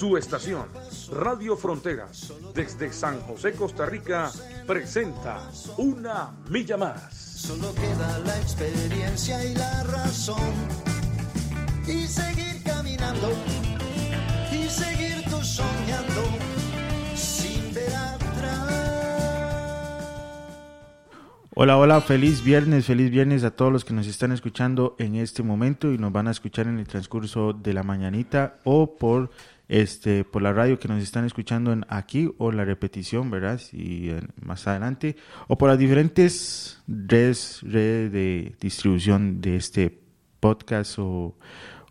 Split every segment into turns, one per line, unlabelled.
Su estación, Radio Fronteras, desde San José, Costa Rica, presenta Una Milla Más.
Solo queda la experiencia y la razón. Y seguir caminando. Y seguir tú soñando. Sin ver atrás.
Hola, hola, feliz viernes, feliz viernes a todos los que nos están escuchando en este momento y nos van a escuchar en el transcurso de la mañanita o por este por la radio que nos están escuchando en aquí o la repetición, ¿verdad? Y más adelante o por las diferentes redes, redes de distribución de este podcast o,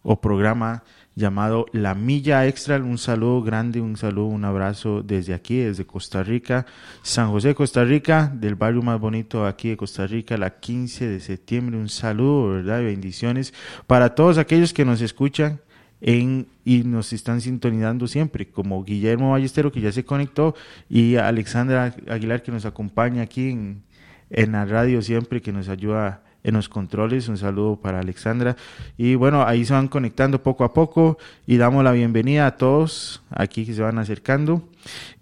o programa llamado La Milla Extra. Un saludo grande, un saludo, un abrazo desde aquí, desde Costa Rica, San José, Costa Rica, del barrio más bonito aquí de Costa Rica, la 15 de septiembre. Un saludo, ¿verdad? Bendiciones para todos aquellos que nos escuchan en, y nos están sintonizando siempre, como Guillermo Ballestero que ya se conectó y Alexandra Aguilar que nos acompaña aquí en, en la radio siempre, que nos ayuda en los controles. Un saludo para Alexandra. Y bueno, ahí se van conectando poco a poco y damos la bienvenida a todos aquí que se van acercando.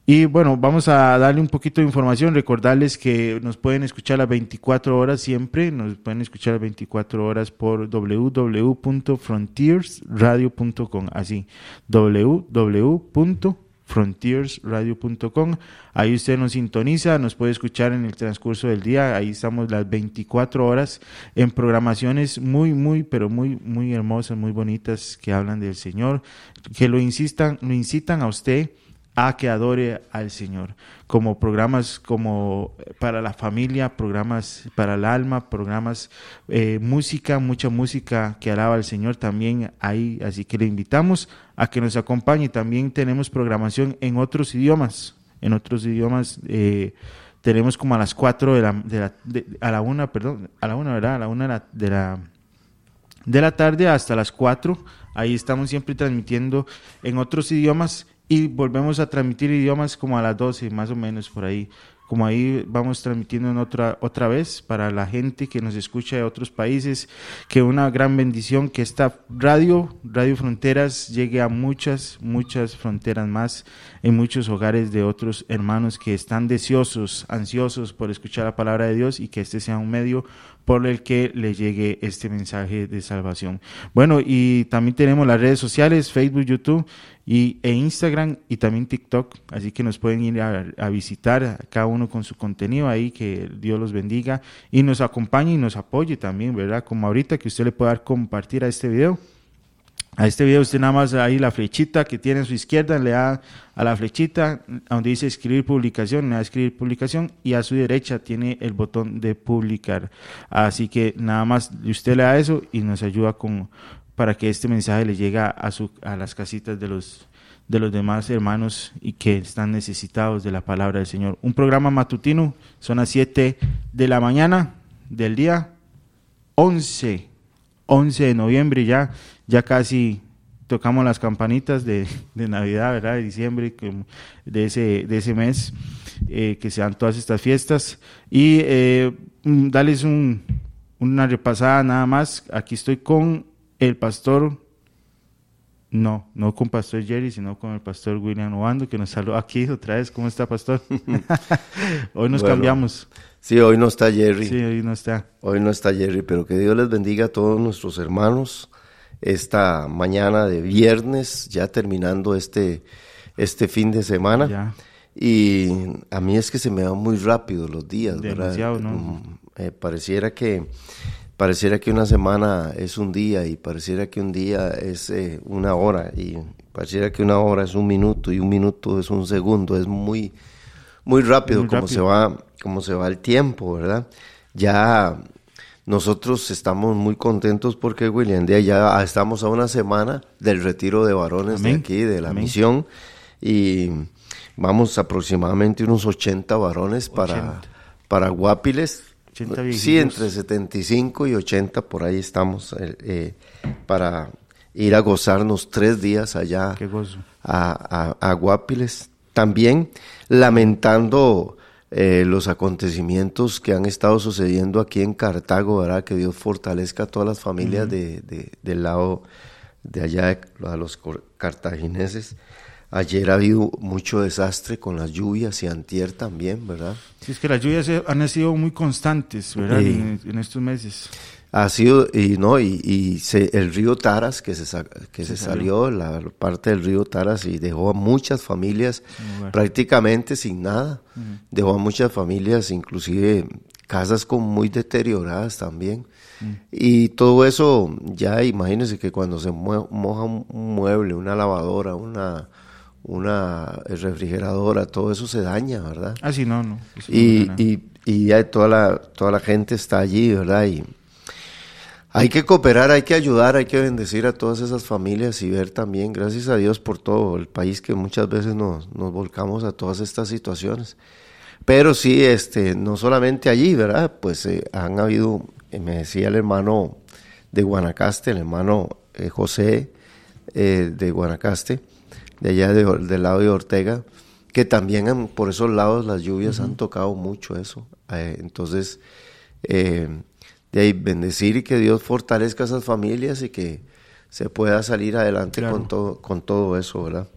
Y bueno, vamos a darle un poquito de información, recordarles que nos pueden escuchar las 24 horas siempre, nos pueden escuchar las 24 horas por www.frontiersradio.com, así, www.frontiersradio.com. Ahí usted nos sintoniza, nos puede escuchar en el transcurso del día, ahí estamos las 24 horas en programaciones muy, muy, pero muy, muy hermosas, muy bonitas que hablan del Señor, que lo insistan, lo incitan a usted a que adore al Señor, como programas como para la familia, programas para el alma, programas eh, música, mucha música que alaba al Señor también ahí, así que le invitamos a que nos acompañe. También tenemos programación en otros idiomas, en otros idiomas. Eh, tenemos como a las 4 de la, de la a la 1, perdón, a la 1, ¿verdad? A la 1 de la, de la, de la tarde hasta las 4. Ahí estamos siempre transmitiendo en otros idiomas y volvemos a transmitir idiomas como a las 12 más o menos por ahí. Como ahí vamos transmitiendo en otra otra vez para la gente que nos escucha de otros países que una gran bendición que esta radio Radio Fronteras llegue a muchas muchas fronteras más en muchos hogares de otros hermanos que están deseosos ansiosos por escuchar la palabra de Dios y que este sea un medio por el que le llegue este mensaje de salvación. Bueno, y también tenemos las redes sociales, Facebook, YouTube y, e Instagram y también TikTok, así que nos pueden ir a, a visitar cada uno con su contenido ahí, que Dios los bendiga y nos acompañe y nos apoye también, ¿verdad? Como ahorita que usted le pueda dar compartir a este video. A este video usted nada más ahí la flechita que tiene a su izquierda, le da a la flechita donde dice escribir publicación, le da escribir publicación y a su derecha tiene el botón de publicar. Así que nada más usted le da eso y nos ayuda con para que este mensaje le llegue a, su, a las casitas de los, de los demás hermanos y que están necesitados de la palabra del Señor. Un programa matutino, son las 7 de la mañana del día 11, 11 de noviembre ya ya casi tocamos las campanitas de, de Navidad, ¿verdad? De diciembre, de ese, de ese mes, eh, que sean todas estas fiestas. Y eh, darles un, una repasada nada más. Aquí estoy con el pastor, no, no con pastor Jerry, sino con el pastor William Obando, que nos saluda aquí otra vez. ¿Cómo está, pastor? hoy nos
Bueno.
cambiamos.
Sí, hoy no está Jerry.
Sí, hoy no está.
Hoy no está Jerry, pero que Dios les bendiga a todos nuestros hermanos esta mañana de viernes, ya terminando este, este fin de semana.
Ya.
Y a mí es que se me van muy rápido los días,
Demasiado,
¿verdad?
¿no?
Mm, eh, pareciera que pareciera que una semana es un día y pareciera que un día es eh, una hora y pareciera que una hora es un minuto y un minuto es un segundo. Es muy muy rápido
Muy
como
rápido.
se va como se va el tiempo, ¿verdad? Ya nosotros estamos muy contentos porque William de ya estamos a una semana del retiro de varones de aquí de la
Amén.
misión y vamos aproximadamente unos 80 varones para
80.
para Guapiles.
80
Sí, entre 75 y 80 por ahí estamos eh, eh, para ir a gozarnos tres días allá
Qué gozo.
a, a- a Guapiles. También lamentando eh, los acontecimientos que han estado sucediendo aquí en Cartago, ¿verdad? Que Dios fortalezca a todas las familias de, de- del lado de allá, de- a los cartagineses. Ayer ha habido mucho desastre con las lluvias y antier también, ¿verdad?
Sí, es que las lluvias eh, han sido muy constantes, ¿verdad? En, en estos meses.
Ha sido, y no, y, y se- el río Taras que se, que se,
Se
salió, la parte del río Taras y dejó a muchas familias
hogar.
prácticamente sin nada. Dejó a muchas familias, inclusive casas con muy deterioradas también. Y todo eso, ya imagínense que cuando se moja un mueble, una lavadora, una, una refrigeradora, todo eso se daña, ¿verdad?
Ah, sí, no, no.
y, y, y ya toda la, toda la gente está allí, ¿verdad? Y hay que cooperar, hay que ayudar, hay que bendecir a todas esas familias y ver también, gracias a Dios por todo el país que muchas veces nos, nos volcamos a todas estas situaciones. Pero sí, este, no solamente allí, ¿verdad? Pues eh, han habido, eh, me decía el hermano de Guanacaste, el hermano eh, José eh, de Guanacaste, de allá de- del lado de Ortega, que también han- por esos lados las lluvias han tocado mucho eso. Eh, entonces, eh, de ahí bendecir y que Dios fortalezca esas familias y que se pueda salir adelante
Claro.
con, todo, con todo eso, ¿verdad?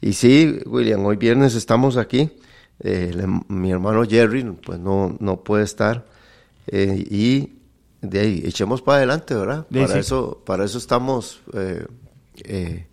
Y sí, William, hoy viernes estamos aquí. Eh, mi hermano Jerry, pues no, no puede estar. Eh, y de ahí, echemos para adelante, ¿verdad?
De
para,
sí.
eso, para eso estamos eh, eh,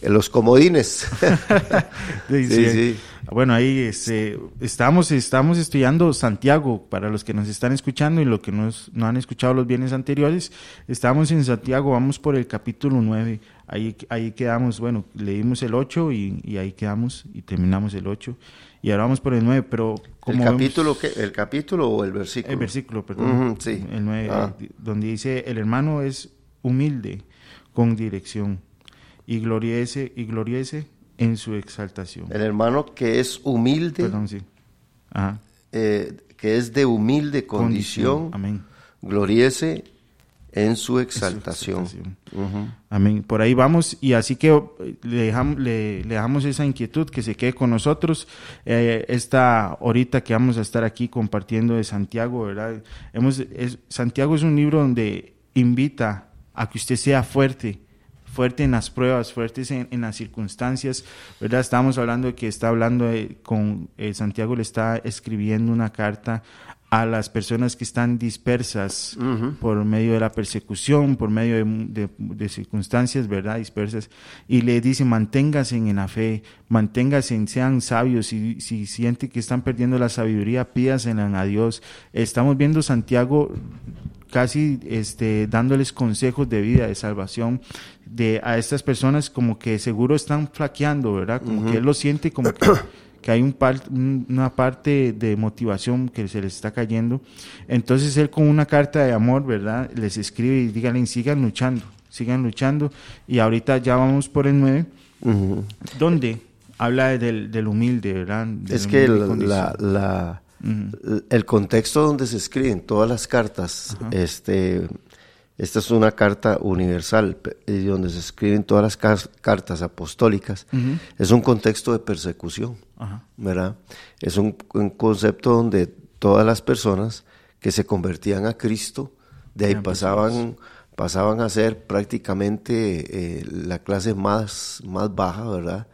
en los comodines.
Sí.
sí.
Bueno, ahí este, estamos, estamos estudiando Santiago, para los que nos están escuchando y los que nos, no han escuchado los bienes anteriores, estamos en Santiago, vamos por el capítulo 9, ahí, ahí quedamos, bueno, leímos el 8 y, y ahí quedamos y terminamos el 8 y ahora vamos por el 9, pero como
¿El
vemos-
capítulo, qué? ¿El capítulo o el versículo?
el versículo, perdón,
Ujú, sí.
el 9,
Ah.
donde dice, el hermano es humilde con dirección y gloriese, y gloriese en su exaltación.
El hermano que es humilde,
Perdón, sí. Ajá.
eh, que es de humilde condición,
Amén.
gloríese en su
En su
exaltación.
Amén. Por ahí vamos y así que eh, le dejamos, le, le dejamos esa inquietud que se quede con nosotros. Eh, esta horita que vamos a estar aquí compartiendo de Santiago, ¿verdad? Hemos, es- Santiago es un libro donde invita a que usted sea fuerte, fuerte en las pruebas, fuertes en, en las circunstancias, ¿verdad? Estamos hablando de que está hablando de- con eh, Santiago le está escribiendo una carta a las personas que están dispersas por medio de la persecución, por medio de, de- de circunstancias, ¿verdad? Dispersas. Y le dice, manténgase en la fe, manténgase, sean sabios. Si, si siente que están perdiendo la sabiduría, pídasela a Dios. Estamos viendo Santiago casi este, dándoles consejos de vida, de salvación de, a estas personas como que seguro están flaqueando, ¿verdad? Como que él lo siente como que, que hay un par- un- una parte de motivación que se les está cayendo. Entonces él con una carta de amor, ¿verdad? Les escribe y díganle, sigan luchando, sigan luchando. Y ahorita ya vamos por el 9,
Ujú.
donde habla del, del humilde, ¿verdad? Del
Es que la- el contexto donde se escriben todas las cartas, este, esta es una carta universal, donde se escriben todas las cartas apostólicas, es un contexto de persecución. ¿verdad? Es un, un concepto donde todas las personas que se convertían a Cristo, de ahí pasaban, pasaban a ser prácticamente eh, la clase más, más baja, ¿verdad?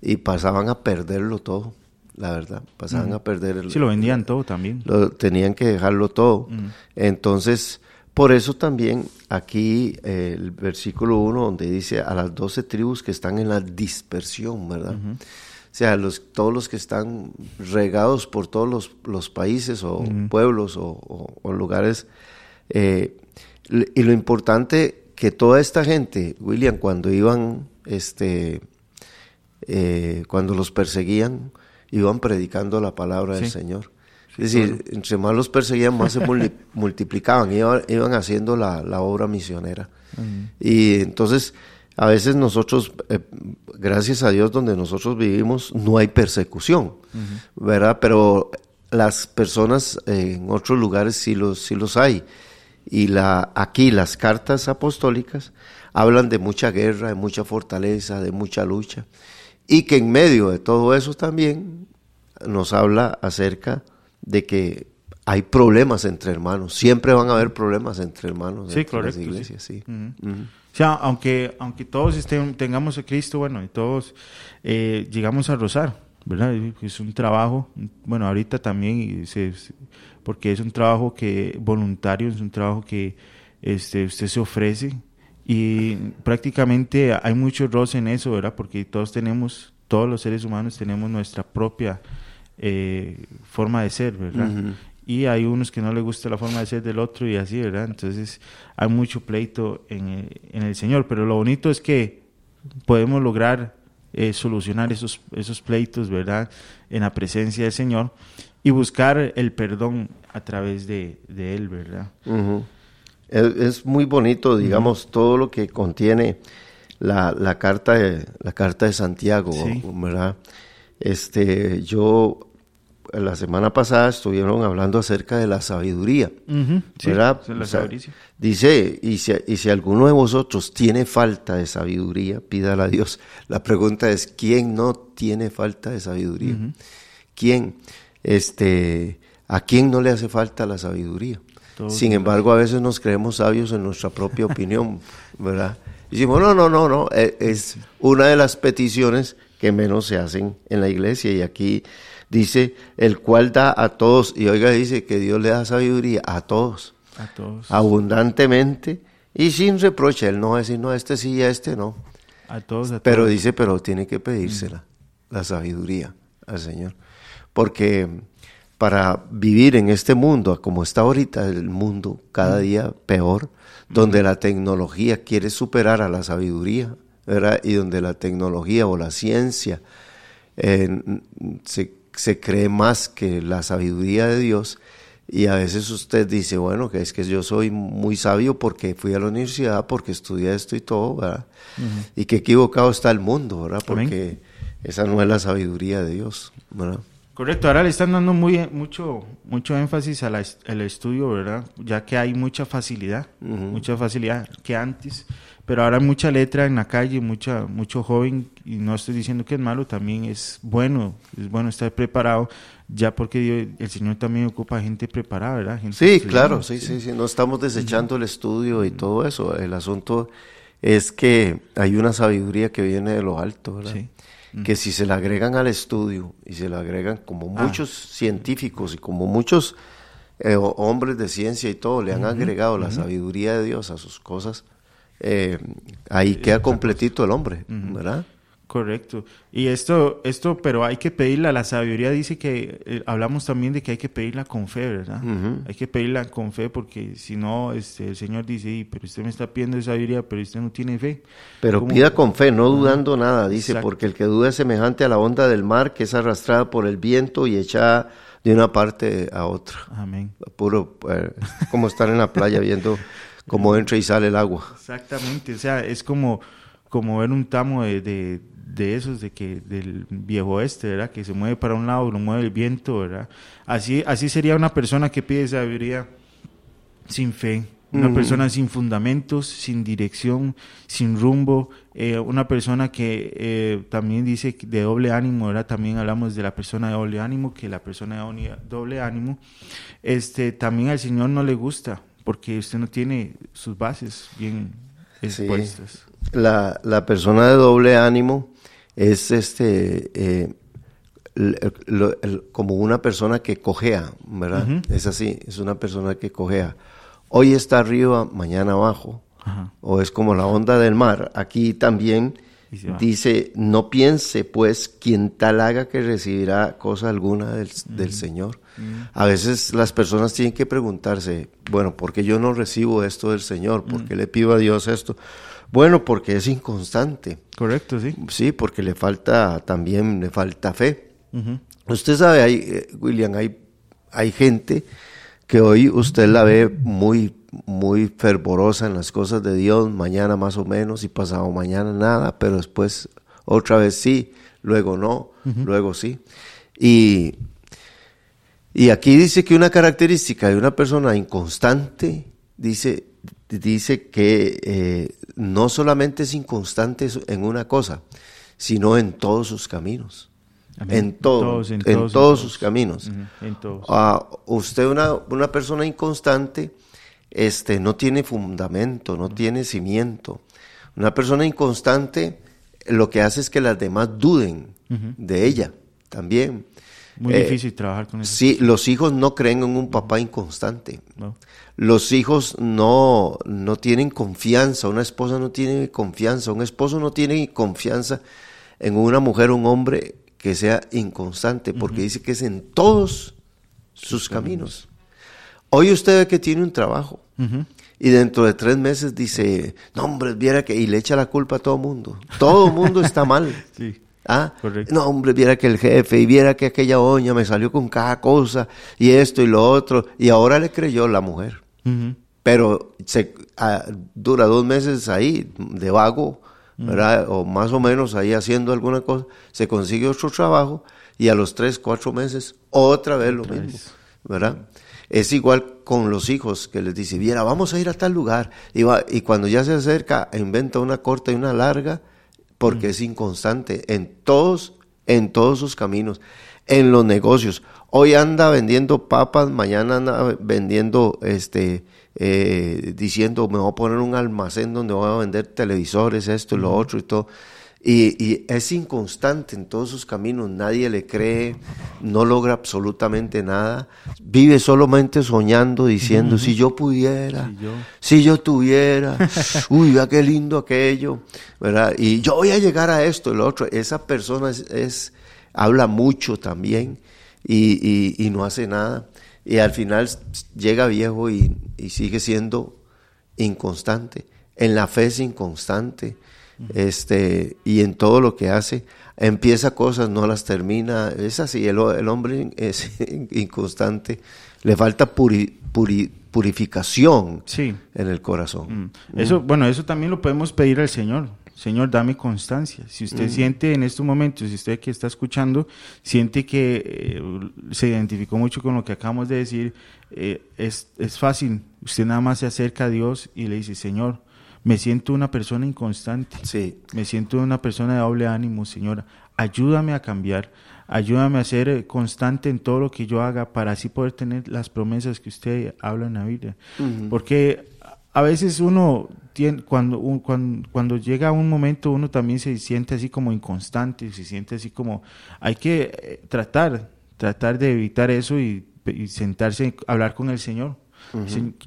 Y pasaban a perderlo todo, la verdad, pasaban a perder el,
Sí, lo vendían todo también.
lo- tenían que dejarlo todo. Entonces, por eso también aquí eh, el versículo 1 donde dice a las doce tribus que están en la dispersión, ¿verdad? O sea, los, todos los que están regados por todos los, los países o pueblos o, o- o lugares. eh, y lo importante que toda esta gente, William, cuando iban, este, eh, cuando los perseguían, iban predicando la palabra del. Señor. Es decir, entre más los perseguían, más se multiplicaban, iban, iban haciendo la, la obra misionera. Y entonces, a veces nosotros, eh, gracias a Dios, donde nosotros vivimos, no hay persecución, ¿verdad? Pero las personas eh, en otros lugares sí los, sí los hay. Y la, aquí las cartas apostólicas hablan de mucha guerra, de mucha fortaleza, de mucha lucha. Y que en medio de todo eso también nos habla acerca de que hay problemas entre hermanos. Siempre van a haber problemas entre hermanos
Sí,
las iglesias. Sí.
O sea, aunque, aunque todos estén, tengamos a Cristo, bueno, y todos eh, llegamos a rozar, ¿verdad? Es un trabajo, bueno, ahorita también, se- porque es un trabajo que voluntario, es un trabajo que este, usted se ofrece y prácticamente hay mucho roce en eso, ¿verdad? Porque todos tenemos, todos los seres humanos tenemos nuestra propia eh, forma de ser, ¿verdad? Y hay unos que no les gusta la forma de ser del otro y así, ¿verdad? Entonces hay mucho pleito en el, en el Señor, pero lo bonito es que podemos lograr eh, solucionar esos, esos pleitos, ¿verdad? En la presencia del Señor y buscar el perdón a través de, de Él, ¿verdad?
Ujú. Es, es muy bonito, digamos, todo lo que contiene la, la carta de la carta de Santiago,
Sí.
¿verdad? Este, yo la semana pasada estuvieron hablando acerca de la sabiduría, ¿verdad?
la
O sea, dice, y si, y si alguno de vosotros tiene falta de sabiduría, pídala a Dios. La pregunta es, ¿quién no tiene falta de sabiduría? ¿Quién? Este, ¿A quién no le hace falta la sabiduría? Sin embargo, a veces nos creemos sabios en nuestra propia opinión, ¿verdad? Y decimos, no, no, no, no, e- es una de las peticiones que menos se hacen en la iglesia. Y aquí dice, el cual da a todos, y oiga, dice que Dios le da sabiduría a todos,
A todos.
abundantemente y sin reproche. Él no va a decir, no, este sí y a este no.
A todos, a
Pero
todos.
dice, pero tiene que pedírsela, la sabiduría al Señor. Porque para vivir en este mundo, como está ahorita el mundo, cada día peor, donde la tecnología quiere superar a la sabiduría, ¿verdad? Y donde la tecnología o la ciencia eh, se, se cree más que la sabiduría de Dios. Y a veces usted dice, bueno, que es que yo soy muy sabio porque fui a la universidad, porque estudié esto y todo, ¿verdad? Y que equivocado está el mundo, ¿verdad?
Amén.
Porque esa no es la sabiduría de Dios, ¿verdad?
Correcto, ahora le están dando muy, mucho, mucho énfasis a la est- al estudio, ¿verdad? Ya que hay mucha facilidad, mucha facilidad que antes, pero ahora hay mucha letra en la calle, mucha, mucho joven, y no estoy diciendo que es malo, también es bueno, es bueno estar preparado, ya porque Dios- el Señor también ocupa gente preparada, ¿verdad? Gente
Sí, claro, sí, sí, sí, no estamos desechando el estudio y todo eso. El asunto es que hay una sabiduría que viene de lo alto, ¿verdad?
Sí.
Que si se le agregan al estudio y se le agregan como
Ah.
muchos científicos y como muchos eh, ho- hombres de ciencia y todo le han agregado la sabiduría de Dios a sus cosas, eh, ahí queda completito el hombre, ¿verdad?
Correcto. Y esto, esto, pero hay que pedirla. La sabiduría dice que eh, hablamos también de que hay que pedirla con fe, ¿verdad? Hay que pedirla con fe porque si no, este, el Señor dice, "Y, pero usted me está pidiendo sabiduría, pero usted no tiene fe.
Pero
¿Cómo?
pida con fe, no dudando nada, dice,
Exacto.
porque el que duda es semejante a la onda del mar que es arrastrada por el viento y echada de una parte a otra.
Amén.
Puro, eh, como estar en la playa viendo cómo entra y sale el agua.
Exactamente. O sea, es como, como ver un tamo de, de, de esos de que del viejo oeste, ¿verdad? Que se mueve para un lado, lo mueve el viento, ¿verdad? Así, así sería una persona que pide sabiduría sin fe, una
Ujú.
persona sin fundamentos, sin dirección, sin rumbo, eh, una persona que eh, también dice de doble ánimo, ¿verdad? También hablamos de la persona de doble ánimo, que la persona de doble ánimo, este, también al Señor no le gusta, porque usted no tiene sus bases bien
Sí.
expuestas.
La, la persona de doble ánimo es este eh, el- como una persona que cojea, ¿verdad? Es así, es una persona que cojea. Hoy está arriba, mañana abajo.
Ajá.
o es como la onda del mar. Aquí también dice, no piense pues quien tal haga que recibirá cosa alguna del, del Señor. A veces las personas tienen que preguntarse, bueno, ¿por qué yo no recibo esto del Señor? ¿Por qué le pido a Dios esto? Bueno, porque es inconstante.
Correcto, sí.
Sí, porque le falta también, le falta fe. Usted sabe, hay, eh, William, hay, hay gente que hoy usted la ve muy, muy fervorosa en las cosas de Dios, mañana más o menos y pasado mañana nada, pero después otra vez sí, luego no, luego sí. Y Y aquí dice que una característica de una persona inconstante, dice, dice que eh, no solamente es inconstante en una cosa, sino en todos sus caminos. En, todos, en, todos, sus caminos. Ah, usted una, una persona inconstante este, no tiene fundamento, no tiene cimiento. Una persona inconstante lo que hace es que las demás duden de ella también.
Muy eh, difícil trabajar con eso.
Sí, los hijos no creen en un papá inconstante. Los hijos no, no tienen confianza, una esposa no tiene confianza, un esposo no tiene confianza en una mujer o un hombre que sea inconstante, porque dice que es en todos sus, caminos. Hoy usted ve que tiene un trabajo y dentro de tres meses dice, no hombre, viera que, y le echa la culpa a todo mundo. Todo mundo está mal.
sí.
¿Ah? No, hombre, viera que el jefe, y viera que aquella oña me salió con cada cosa, y esto y lo otro, y ahora le creyó la mujer. Pero se ah, dura dos meses ahí, de vago, ¿verdad? O más o menos ahí haciendo alguna cosa, se consigue otro trabajo, y a los tres, cuatro meses, otra vez lo mismo, ¿verdad? Es igual con los hijos que les dice, viera, vamos a ir a tal lugar. Y, va, y cuando ya se acerca, inventa una corta y una larga, porque mm. es inconstante en todos, en todos sus caminos, en los negocios. Hoy anda vendiendo papas, mañana anda vendiendo, este, eh, diciendo, me voy a poner un almacén donde voy a vender televisores, esto y lo otro y todo. Y, es inconstante en todos sus caminos, nadie le cree, no logra absolutamente nada, vive solamente soñando, diciendo, si yo pudiera, si yo, tuviera, uy, vea qué lindo aquello, ¿verdad? Y yo voy a llegar a esto, lo otro, esa persona es, habla mucho también y, no hace nada, y al final llega viejo y, y sigue siendo inconstante, en la fe es inconstante este, y en todo lo que hace. Empieza cosas, no las termina. Es así, el, hombre es inconstante. Le falta purificación en el corazón.
Mm. Eso, bueno, eso también lo podemos pedir al Señor. Señor, dame constancia. Si usted mm. siente en estos momentos, si usted que está escuchando, siente que eh, se identificó mucho con lo que acabamos de decir, eh, es, es fácil. Usted nada más se acerca a Dios y le dice, Señor, me siento una persona inconstante.
Sí.
Me siento una persona de doble ánimo, Señora. Ayúdame a cambiar. Ayúdame a ser eh, constante en todo lo que yo haga para así poder tener las promesas que usted habla en la Biblia. Porque a veces uno tiene, cuando, cuando, cuando, llega un momento uno también se siente así como inconstante, se siente así como hay que eh, tratar, tratar de evitar eso y, y sentarse a hablar con el Señor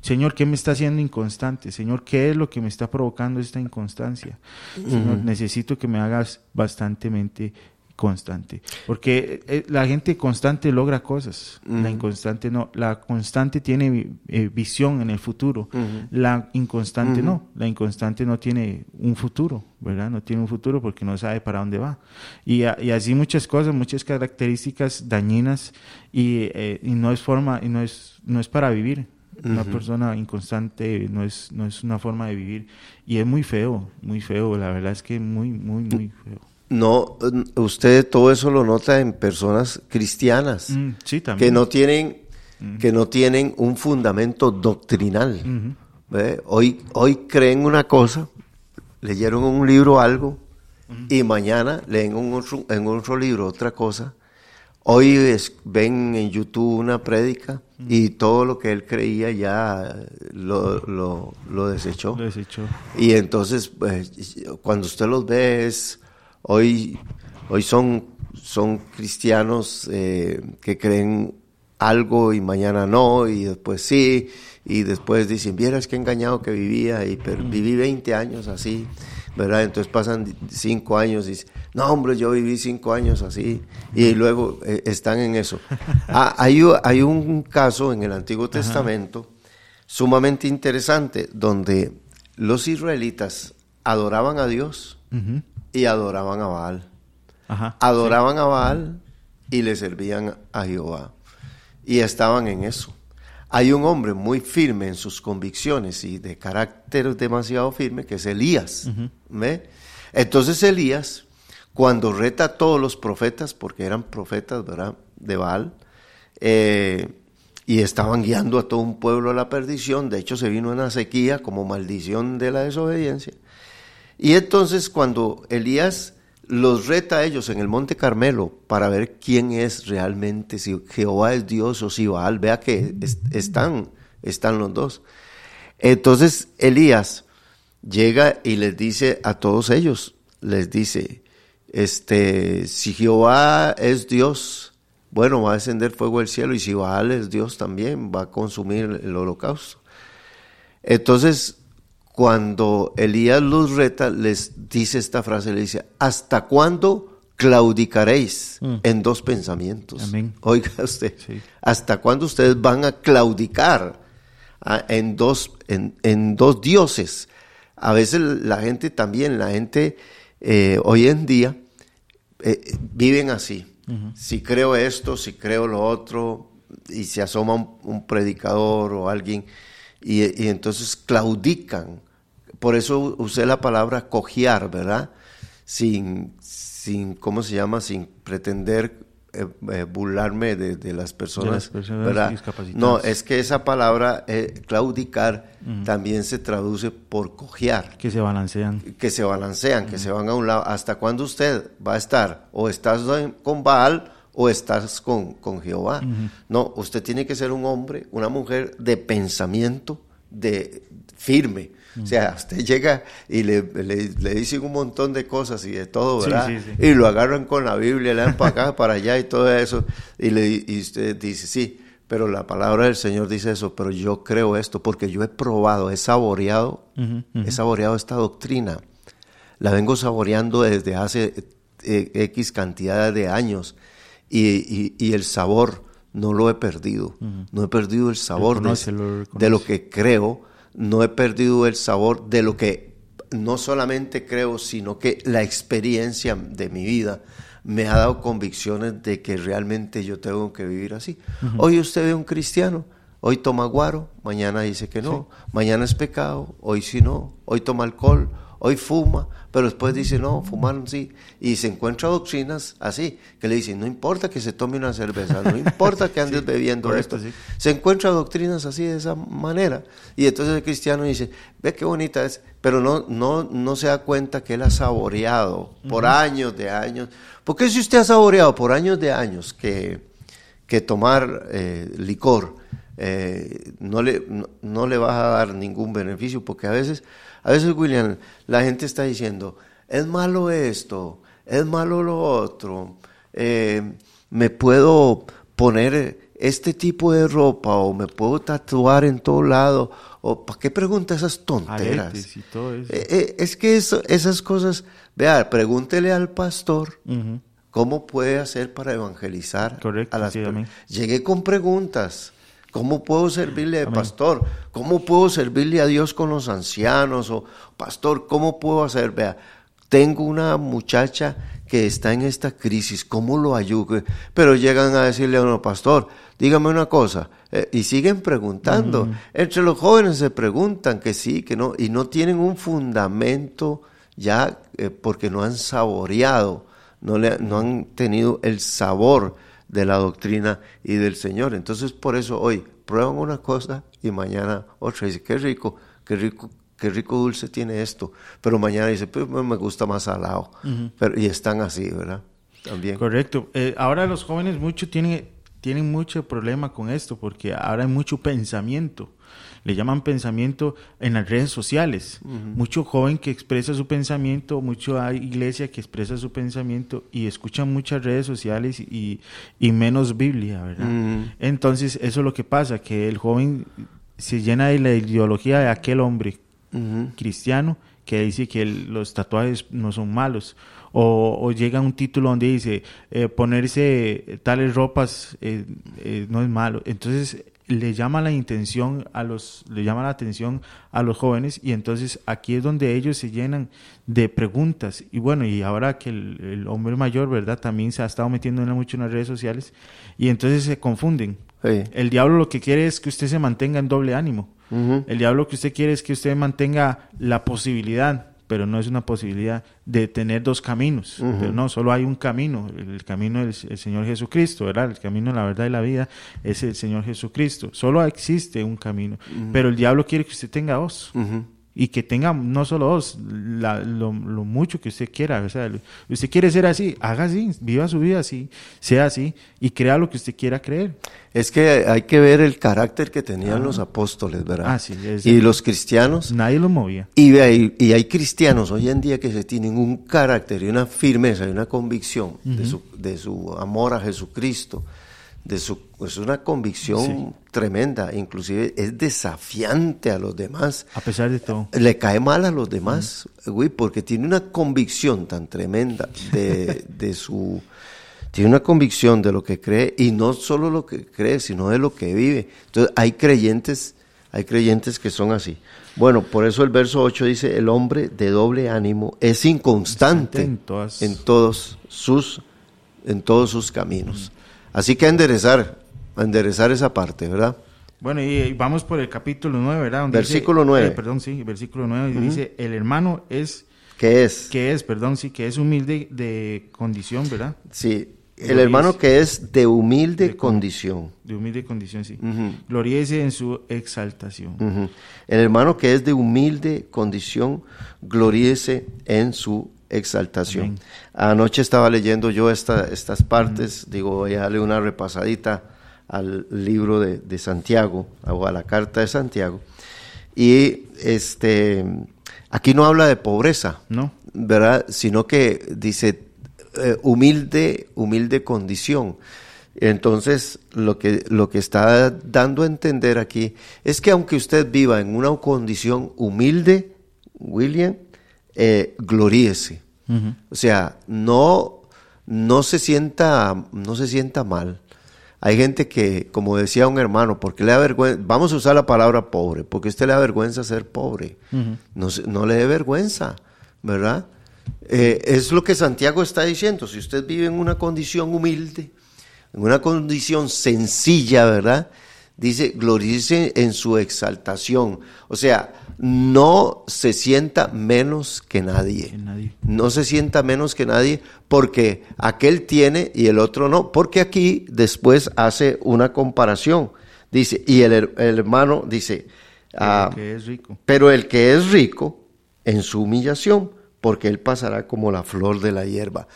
Señor, ¿qué me está haciendo inconstante? Señor, ¿qué es lo que me está provocando esta inconstancia? Señor, necesito que me hagas bastantemente constante. Porque eh, la gente constante logra cosas, la inconstante no. La constante tiene eh, visión en el futuro, la inconstante no. La inconstante no tiene un futuro, ¿verdad? No tiene un futuro porque no sabe para dónde va. Y, y así muchas cosas, muchas características dañinas y, eh, y, no es forma, y no es, no es para vivir. Una persona inconstante no es, no es una forma de vivir. Y es muy feo, muy feo, la verdad es que muy, muy, muy feo.
No, usted todo eso lo nota en personas cristianas
mm,
que no tienen que no tienen un fundamento doctrinal. Hoy hoy creen una cosa, leyeron un libro algo y mañana leen un otro, en otro libro otra cosa Hoy ven en YouTube una prédica y todo lo que él creía ya lo, lo, desechó. Y entonces, pues, cuando usted los ve, es, hoy, hoy son, son cristianos eh, que creen algo y mañana no, y después sí, y después dicen, vieras qué engañado que vivía, y viví 20 años así. ¿Verdad? Entonces pasan cinco años y dicen, no, hombre, yo viví cinco años así, y luego eh, están en eso. Ah, hay, hay, un caso en el Antiguo Testamento sumamente interesante donde los israelitas adoraban a Dios y adoraban a Baal. adoraban a Baal y le servían a Jehová. Y estaban en eso hay un hombre muy firme en sus convicciones y de carácter demasiado firme, que es Elías. Entonces Elías, cuando reta a todos los profetas, porque eran profetas ¿verdad? de Baal, eh, y estaban guiando a todo un pueblo a la perdición. De hecho, se vino una sequía como maldición de la desobediencia. Y entonces cuando Elías los reta a ellos en el Monte Carmelo para ver quién es realmente, si Jehová es Dios o si Baal, vea que están, están los dos. Entonces Elías llega y les dice a todos ellos, les dice, este, si Jehová es Dios, bueno, va a descender fuego del cielo y si Baal es Dios también, va a consumir el holocausto. Entonces cuando Elías los reta, les dice esta frase, le dice, ¿hasta cuándo claudicaréis mm. en dos pensamientos? Oiga usted, ¿hasta cuándo ustedes van a claudicar ah, en, dos, en, dos dioses? A veces la gente también, la gente eh, hoy en día eh, viven así. Si creo esto, si creo lo otro, y se asoma un predicador o alguien y, entonces claudican. Por eso usé la palabra cojear, ¿verdad? Sin, sin ¿cómo se llama? Sin pretender eh, eh, burlarme de, las personas, ¿verdad? No, es que esa palabra, eh, claudicar, también se traduce por cojear.
Que se balancean.
Que se balancean, que se van a un lado. ¿Hasta cuándo usted va a estar? O estás con Baal o estás con, con Jehová. No, usted tiene que ser un hombre, una mujer de pensamiento de firme. O sea, usted llega y le, le, dicen un montón de cosas y de todo, ¿verdad? Y lo agarran con la Biblia, le dan para acá, para allá y todo eso. Y, le, y usted dice, sí, pero la palabra del Señor dice eso, pero yo creo esto porque yo he probado, he saboreado, he saboreado esta doctrina. La vengo saboreando desde hace eh, X cantidad de años y, el sabor no lo he perdido. No he perdido el sabor de, lo que creo. No he perdido el sabor de lo que no solamente creo, sino que la experiencia de mi vida me ha dado convicciones de que realmente yo tengo que vivir así. Hoy usted ve un cristiano, hoy toma guaro, mañana dice que no, mañana es pecado, hoy sí no, hoy toma alcohol, hoy fuma, pero después dice, no, fumaron sí. Y se encuentra doctrinas así, que le dicen, no importa que se tome una cerveza, no importa que andes bebiendo esto. Se encuentra doctrinas así de esa manera. Y entonces el cristiano dice, ve qué bonita es, pero no, no, no se da cuenta que él ha saboreado por años de años. Porque si usted ha saboreado por años de años que, que tomar eh, licor, eh, no, le, no, le va a dar ningún beneficio, porque a veces a veces, William, la gente está diciendo, es malo esto, es malo lo otro, eh, me puedo poner este tipo de ropa o me puedo tatuar en todo lado. ¿O para qué pregunta esas tonteras? Eh, eh, es que esas cosas, vea, pregúntele al pastor cómo puede hacer para evangelizar a las personas. Llegué con preguntas. ¿Cómo puedo servirle de pastor? ¿Cómo puedo servirle a Dios con los ancianos? O, pastor, ¿cómo puedo hacer? Vea, tengo una muchacha que está en esta crisis, ¿cómo lo ayudo? Pero llegan a decirle a uno, pastor, dígame una cosa, eh, y siguen preguntando. Entre los jóvenes se preguntan que sí, que no, y no tienen un fundamento ya eh, porque no han saboreado, no, le, no han tenido el sabor de la doctrina y del Señor. Entonces, por eso hoy prueban una cosa y mañana otra. Dice, qué rico, qué rico, qué rico dulce tiene esto. Pero mañana dice, pues me gusta más salado. Pero, y están así, ¿verdad? También.
Correcto. Eh, ahora los jóvenes mucho tienen, tienen mucho problema con esto porque ahora hay mucho pensamiento le llaman pensamiento en las redes sociales. Mucho joven que expresa su pensamiento, mucha iglesia que expresa su pensamiento y escuchan muchas redes sociales y, menos Biblia, ¿verdad? Entonces, eso es lo que pasa, que el joven se llena de la ideología de aquel hombre cristiano que dice que los tatuajes no son malos. O, llega un título donde dice eh, ponerse tales ropas eh, eh, no es malo. Entonces le llama la intención a los, le llama la atención a los jóvenes y entonces aquí es donde ellos se llenan de preguntas. Y bueno y ahora que el, hombre mayor verdad también se ha estado metiendo mucho en las redes sociales y entonces se confunden. El diablo lo que quiere es que usted se mantenga en doble ánimo. El diablo lo que usted quiere es que usted mantenga la posibilidad pero no es una posibilidad de tener dos caminos. Pero no, solo hay un camino, el camino del el Señor Jesucristo, ¿verdad? El camino, la verdad y la vida es el Señor Jesucristo. Solo existe un camino, pero el diablo quiere que usted tenga dos y que tenga no solo dos, lo, mucho que usted quiera. O sea, usted quiere ser así, haga así, viva su vida así, sea así y crea lo que usted quiera creer.
Es que hay que ver el carácter que tenían los apóstoles, ¿verdad?
Ah, sí,
y los cristianos.
Nadie los movía.
Y hay, y hay cristianos hoy en día que se tienen un carácter y una firmeza y una convicción de, su, de su amor a Jesucristo de su, es una convicción tremenda, inclusive es desafiante a los demás.
A pesar de todo.
Le cae mal a los demás, güey, porque tiene una convicción tan tremenda de, de su... Tiene una convicción de lo que cree y no solo lo que cree, sino de lo que vive. Entonces hay creyentes, hay creyentes que son así. Bueno, por eso el verso 8 dice, el hombre de doble ánimo es inconstante en, todos sus en todos sus caminos. Así que a enderezar, a enderezar esa parte, ¿verdad?
Bueno, y, vamos por el capítulo 9, ¿verdad?
versículo 9.
Eh, perdón, sí, versículo 9, dice, el hermano es...
¿Qué es?
¿Qué es, perdón, sí, que es humilde de condición, ¿verdad?
Sí, el hermano que es de humilde condición.
De humilde condición, sí. Gloríese en su exaltación.
El hermano que es de humilde condición, gloríese en su exaltación. Anoche estaba leyendo yo esta, estas partes, digo, voy a darle una repasadita al libro de, Santiago, o a la carta de Santiago, y este, aquí no habla de pobreza,
¿no?
¿verdad? Sino que dice eh, humilde, humilde condición. Entonces, lo que, lo que está dando a entender aquí es que aunque usted viva en una condición humilde, William, eh, gloríese. O sea, no, no, se sienta, no se sienta mal. Hay gente que, como decía un hermano, porque le da vergüenza, vamos a usar la palabra pobre, porque a usted le da vergüenza ser pobre. no, no, le dé vergüenza, ¿verdad? Eh, es lo que Santiago está diciendo. Si usted vive en una condición humilde, en una condición sencilla, ¿verdad? Dice, gloríese en su exaltación. O sea, no se sienta menos que nadie. No se sienta menos que nadie porque aquel tiene y el otro no. Porque aquí después hace una comparación. Dice, y el, hermano dice,
ah, que es rico.
pero el que es rico en su humillación, porque él pasará como la flor de la hierba.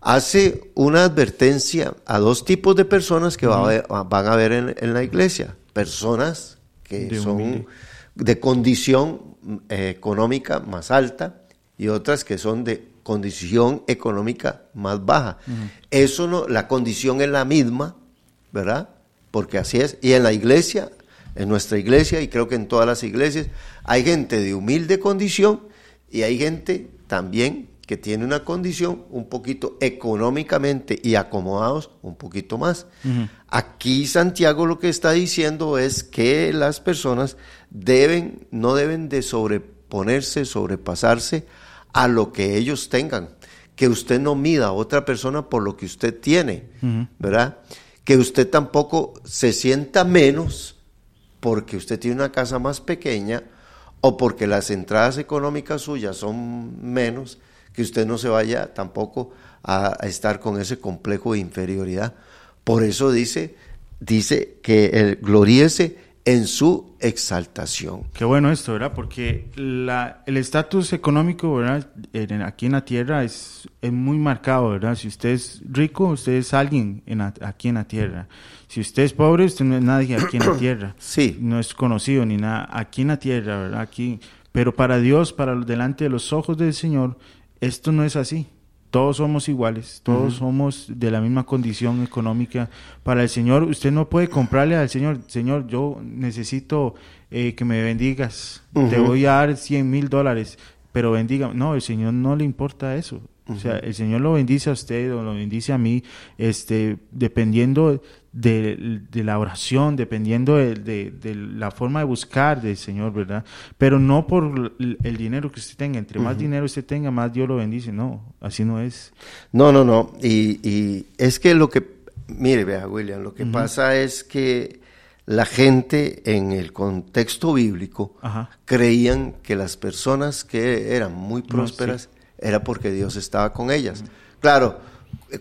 Hace una advertencia a dos tipos de personas que van a ver en, la iglesia. Personas que son de condición eh, económica más alta y otras que son de condición económica más baja. Eso no, la condición es la misma, ¿verdad? Porque así es. Y en la iglesia, en nuestra iglesia, y creo que en todas las iglesias, hay gente de humilde condición y hay gente también que tiene una condición un poquito económicamente y acomodados un poquito más. Aquí Santiago lo que está diciendo es que las personas deben, no deben de sobreponerse, sobrepasarse a lo que ellos tengan. Que usted no mida a otra persona por lo que usted tiene, ¿verdad? Que usted tampoco se sienta menos porque usted tiene una casa más pequeña o porque las entradas económicas suyas son menos, que usted no se vaya tampoco a, estar con ese complejo de inferioridad. Por eso dice, dice que el gloríese en su exaltación.
Qué bueno esto, ¿verdad? Porque la, el estatus económico, ¿verdad? aquí en la tierra es, es, muy marcado, ¿verdad? Si usted es rico, usted es alguien en aquí en la tierra. Si usted es pobre, usted no es nadie aquí en la tierra.
Sí.
No es conocido ni nada aquí en la tierra, ¿verdad? Aquí. Pero para Dios, para delante de los ojos del Señor, esto no es así. Todos somos iguales, todos somos de la misma condición económica. Para el Señor, usted no puede comprarle al Señor, Señor, yo necesito eh, que me bendigas, te voy a dar 100 mil dólares, pero bendiga. No, el Señor no le importa eso. O sea, el Señor lo bendice a usted o lo bendice a mí, este, dependiendo de, la oración, dependiendo de, la forma de buscar del Señor, ¿verdad? Pero no por el dinero que usted tenga. Entre más dinero usted tenga, más Dios lo bendice. No, así no es.
No, no, no. Y, es que lo que, mire, vea, William, lo que pasa es que la gente en el contexto bíblico
Ajá.
creían que las personas que eran muy prósperas era porque Dios estaba con ellas. Claro,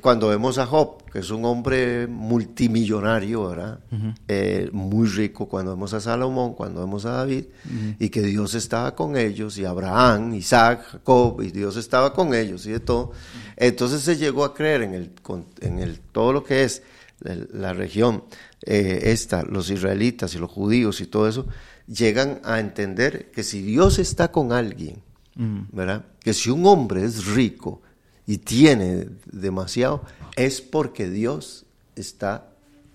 cuando vemos a Job, que es un hombre multimillonario, ¿verdad? Eh, muy rico, cuando vemos a Salomón, cuando vemos a David, y que Dios estaba con ellos, y Abraham, Isaac, Jacob, y Dios estaba con ellos, y de todo. Entonces se llegó a creer en, el, en el, todo lo que es la, la región eh, esta, los israelitas y los judíos y todo eso, llegan a entender que si Dios está con alguien, ¿verdad? Que si un hombre es rico y tiene demasiado, es porque Dios está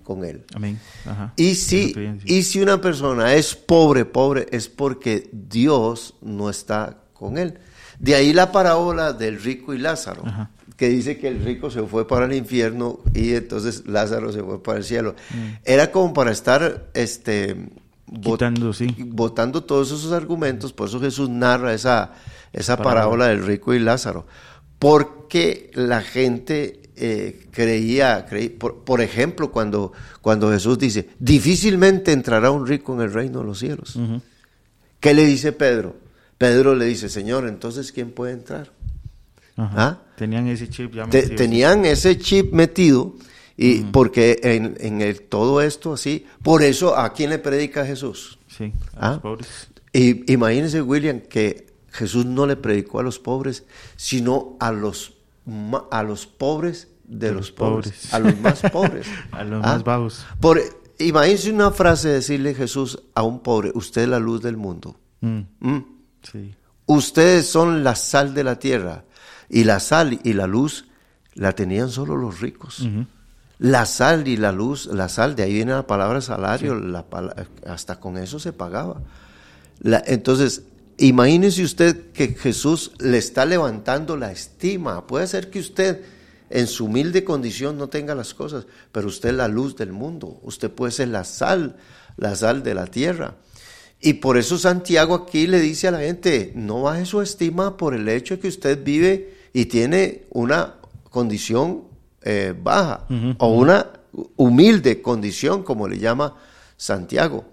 con él.
Amén. Ajá.
Y si, y si una persona es pobre, pobre, es porque Dios no está con él. De ahí la parábola del rico y Lázaro,
Ajá.
que dice que el rico se fue para el infierno y entonces Lázaro se fue para el cielo.
Mm.
Era como para estar este,
Quitando, sí.
botando todos esos argumentos, por eso Jesús narra esa, esa
Parábola.
parábola del rico y Lázaro. Porque la gente eh, creía, creí- por, por ejemplo, cuando, cuando Jesús dice, difícilmente entrará un rico en el reino de los cielos. ¿Qué le dice Pedro? Pedro le dice, Señor, entonces ¿quién puede entrar? ¿Ah?
Tenían ese chip ya
Te-
metido.
tenían ese chip metido y porque en, en el, todo esto así, por eso ¿a quién le predica Jesús?
Sí, a
¿Ah?
los pobres.
Y imagínense, William, que Jesús no le predicó a los pobres, sino a los, a los pobres de, los,
los
pobres,
pobres.
a los más pobres.
A los
¿Ah?
más bajos.
Por, imagínense una frase decirle Jesús a un pobre, usted es la luz del mundo.
Mm,
¿Mm?
Sí.
Ustedes son la sal de la tierra. Y la sal y la luz la tenían solo los ricos. La sal y la luz, la sal, de ahí viene la palabra salario, la hasta con eso se pagaba. La- entonces, imagínese usted que Jesús le está levantando la estima. Puede ser que usted en su humilde condición no tenga las cosas, pero usted es la luz del mundo. Usted puede ser la sal, la sal de la tierra. Y por eso Santiago aquí le dice a la gente, no baje su estima por el hecho de que usted vive y tiene una condición eh, baja o una humilde condición, como le llama Santiago.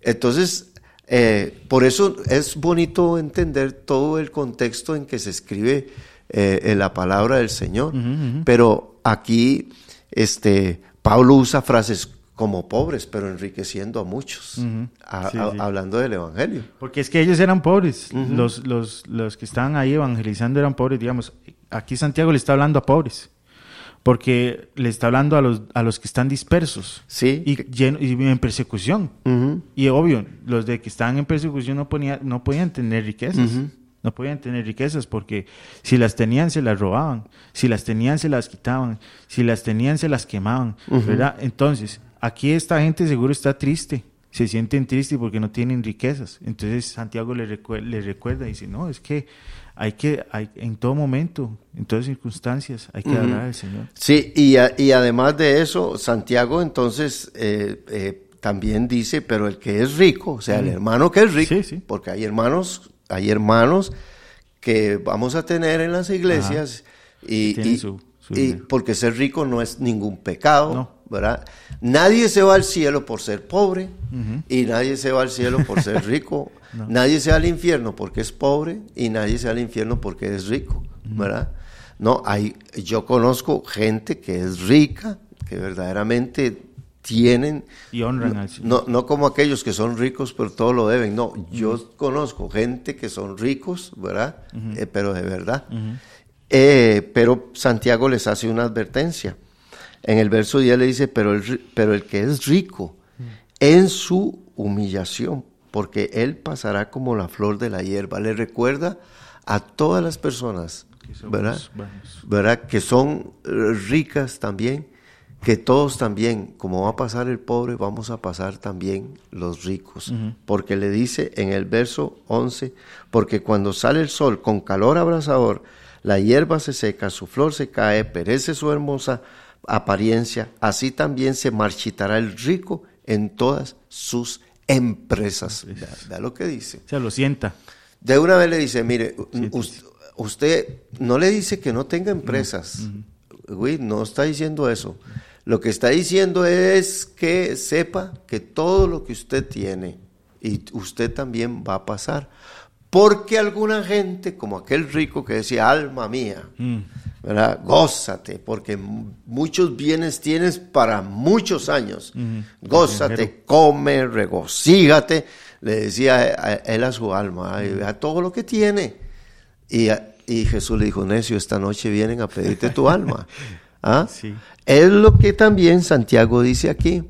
Entonces, eh, por eso es bonito entender todo el contexto en que se escribe eh, en la palabra del Señor. Pero aquí, este, Pablo usa frases como pobres, pero enriqueciendo a muchos, a-
Sí,
a-
sí.
hablando del Evangelio.
Porque es que ellos eran pobres. los, los, los que estaban ahí evangelizando eran pobres, digamos. Aquí Santiago le está hablando a pobres. Porque le está hablando a los, a los que están dispersos.
Sí.
Y, lleno- y en persecución. Y obvio, los de que estaban en persecución no, ponía, no podían tener riquezas. No podían tener riquezas porque si las tenían se las robaban, si las tenían se las quitaban, si las tenían se las quemaban, ¿verdad? Entonces, aquí esta gente seguro está triste, se sienten tristes porque no tienen riquezas. Entonces Santiago le, recue- le recuerda y dice, no, es que hay que, hay, en todo momento, en todas circunstancias, hay que hablar al Señor.
Sí, y, a- y además de eso, Santiago entonces eh, eh, también dice, pero el que es rico, o sea, el hermano que es rico,
Sí, sí.
porque hay hermanos, hay hermanos que vamos a tener en las iglesias y, y-
su- su
y
dinero.
porque ser rico no es ningún pecado,
No.
¿verdad? Nadie se va al cielo por ser pobre y nadie se va al cielo por ser rico. Nadie se va al infierno porque es pobre y nadie se va al infierno porque es rico, ¿verdad? No, hay, yo conozco gente que es rica, que verdaderamente tienen
Y honran al Señor.
no, no como aquellos que son ricos pero todo lo deben, no, yo conozco gente que son ricos, ¿verdad? Eh, pero de verdad. Eh, pero Santiago les hace una advertencia. En el verso 10 le dice, pero el, pero el que es rico en su humillación, porque él pasará como la flor de la hierba. Le recuerda a todas las personas,
somos
¿verdad? ¿verdad? Que son eh, ricas también, que todos también, como va a pasar el pobre, vamos a pasar también los ricos. Porque le dice en el verso 11, porque cuando sale el sol con calor abrasador, la hierba se seca, su flor se cae, perece su hermosa apariencia, así también se marchitará el rico en todas sus empresas. Vea, vea lo que dice.
O sea, lo sienta.
De una vez le dice, mire, usted no le dice que no tenga empresas. Güey, no está diciendo eso. Lo que está diciendo es que sepa que todo lo que usted tiene y usted también va a pasar. Porque alguna gente, como aquel rico que decía, alma mía, mm. ¿verdad? Gózate, porque muchos bienes tienes para muchos años. Gózate, come, regocígate. Le decía él a su alma, a todo lo que tiene. Y, y Jesús le dijo, necio, esta noche vienen a pedirte tu alma. ¿Ah? Es lo que también Santiago dice aquí.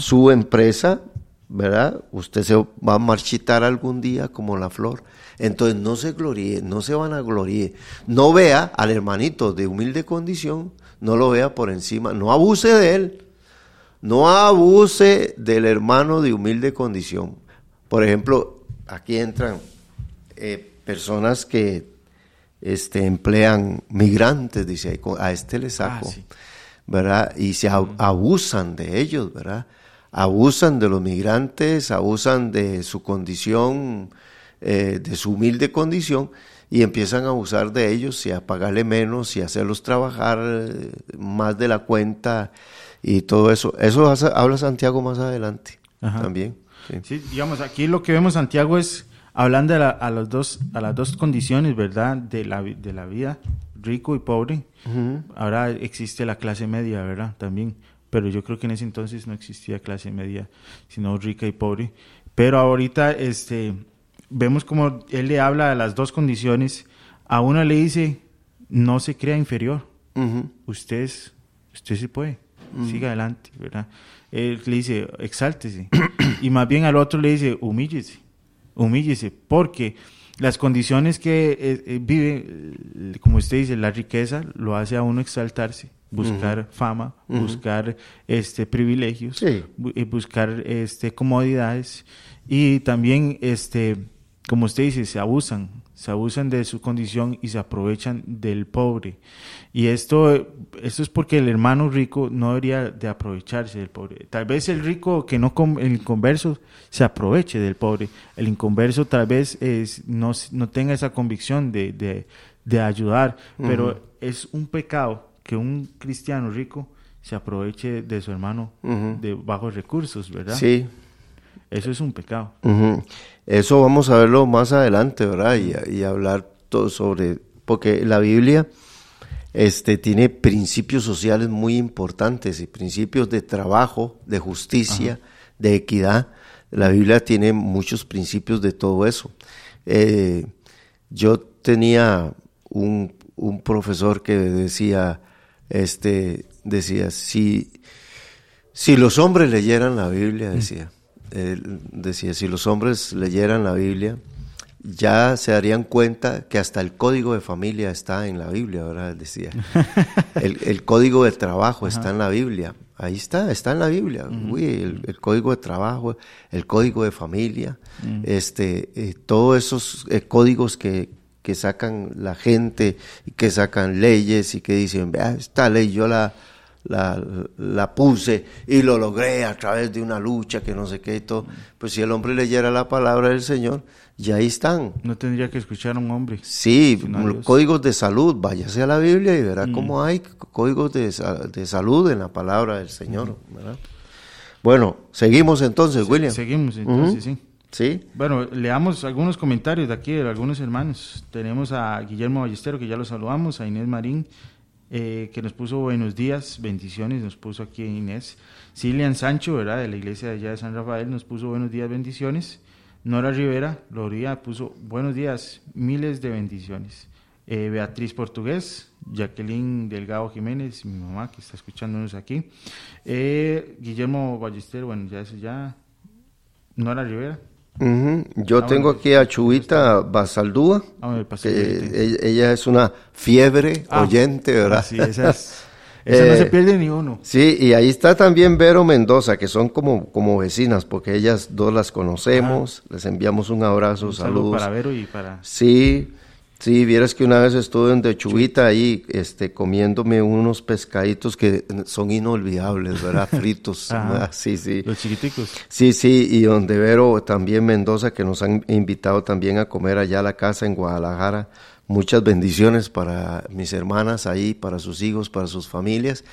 Su empresa, ¿verdad? Usted se va a marchitar algún día como la flor. Entonces no se gloríe, no se van a gloríe. No vea al hermanito de humilde condición, no lo vea por encima, no abuse de él. No abuse del hermano de humilde condición. Por ejemplo, aquí entran eh, personas que este, emplean migrantes, dice, a este le saco, ah, ¿verdad? Y se abusan de ellos, ¿verdad? Abusan de los migrantes, abusan de su condición, eh, de su humilde condición, y empiezan a abusar de ellos y a pagarle menos y a hacerlos trabajar eh, más de la cuenta y todo eso. Eso habla Santiago más adelante también.
Sí. digamos, aquí lo que vemos Santiago es hablando a, los dos, a las dos condiciones, ¿verdad? De la, de la vida, rico y pobre. Ahora existe la clase media, ¿verdad? También. Pero yo creo que en ese entonces no existía clase media, sino rica y pobre. Pero ahorita este, vemos como él le habla de las dos condiciones. A uno le dice, no se crea inferior. Usted, usted sí puede. Siga adelante, ¿verdad? Él le dice, exáltese. y más bien al otro le dice, humíllese humíllese, porque las condiciones que eh, eh, vive, eh, como usted dice, la riqueza lo hace a uno exaltarse, buscar fama, buscar este privilegios, buscar este comodidades. Y también este como usted dice, se abusan, se abusan de su condición y se aprovechan del pobre. Y esto, esto es porque el hermano rico no debería de aprovecharse del pobre. Tal vez el rico que no, el inconverso, se aproveche del pobre. El inconverso tal vez es, no, no tenga esa convicción de, de, ayudar, pero es un pecado que un cristiano rico se aproveche de su hermano de bajos recursos, ¿verdad?
Sí.
Eso es un pecado.
Eso vamos a verlo más adelante, ¿verdad? Y, hablar todo sobre, porque la Biblia este, tiene principios sociales muy importantes y principios de trabajo, de justicia, de equidad. La Biblia tiene muchos principios de todo eso. Eh, yo tenía un, un, profesor que decía, este, decía, si, si los hombres leyeran la Biblia, mm. Decía, decía, si los hombres leyeran la Biblia, ya se darían cuenta que hasta el código de familia está en la Biblia, ¿verdad? Decía. El, código de trabajo está en la Biblia. Ahí está, está en la Biblia. el, código de trabajo, el código de familia, este, eh, todos esos eh, códigos que, que sacan la gente y que sacan leyes y que dicen, vea, esta ley yo la, la, la, puse y lo logré a través de una lucha que no sé qué y todo. Pues si el hombre leyera la palabra del Señor, ya ahí están.
No tendría que escuchar a un hombre.
Sí, códigos de salud, váyase a la Biblia y verá mm. cómo hay códigos de, de, salud en la palabra del Señor. Bueno, seguimos entonces, William.
Seguimos entonces, sí.
Sí.
Bueno, leamos algunos comentarios de aquí de algunos hermanos. Tenemos a Guillermo Ballestero, que ya lo saludamos, a Inés Marín, eh, que nos puso buenos días, bendiciones, nos puso aquí Inés. Cilian Sancho, ¿verdad? De la iglesia de allá de San Rafael, nos puso buenos días, bendiciones. Nora Rivera, Gloria, puso buenos días, miles de bendiciones. Eh, Beatriz Portugués, Jacqueline Delgado Jiménez, mi mamá que está escuchándonos aquí. Eh, Guillermo Ballester, bueno, ya eso ya. Nora Rivera,
yo ah, tengo aquí a Chubita Basaldúa. Ah, ella, es una fiebre ah. oyente, ¿verdad?
Sí, esa, es, esa no se eh, pierde ni uno.
Sí, y ahí está también Vero Mendoza, que son como, como vecinas, porque ellas dos las conocemos. Les enviamos un abrazo, un saludos.
para Vero y para.
Sí. Sí, vieras que una vez estuve en Techubita ahí, este, comiéndome unos pescaditos que son inolvidables, ¿verdad? Fritos. sí, sí.
Los chiquiticos.
Sí, sí, y donde Vero, también Mendoza, que nos han invitado también a comer allá a la casa en Guadalajara. Muchas bendiciones para mis hermanas ahí, para sus hijos, para sus familias.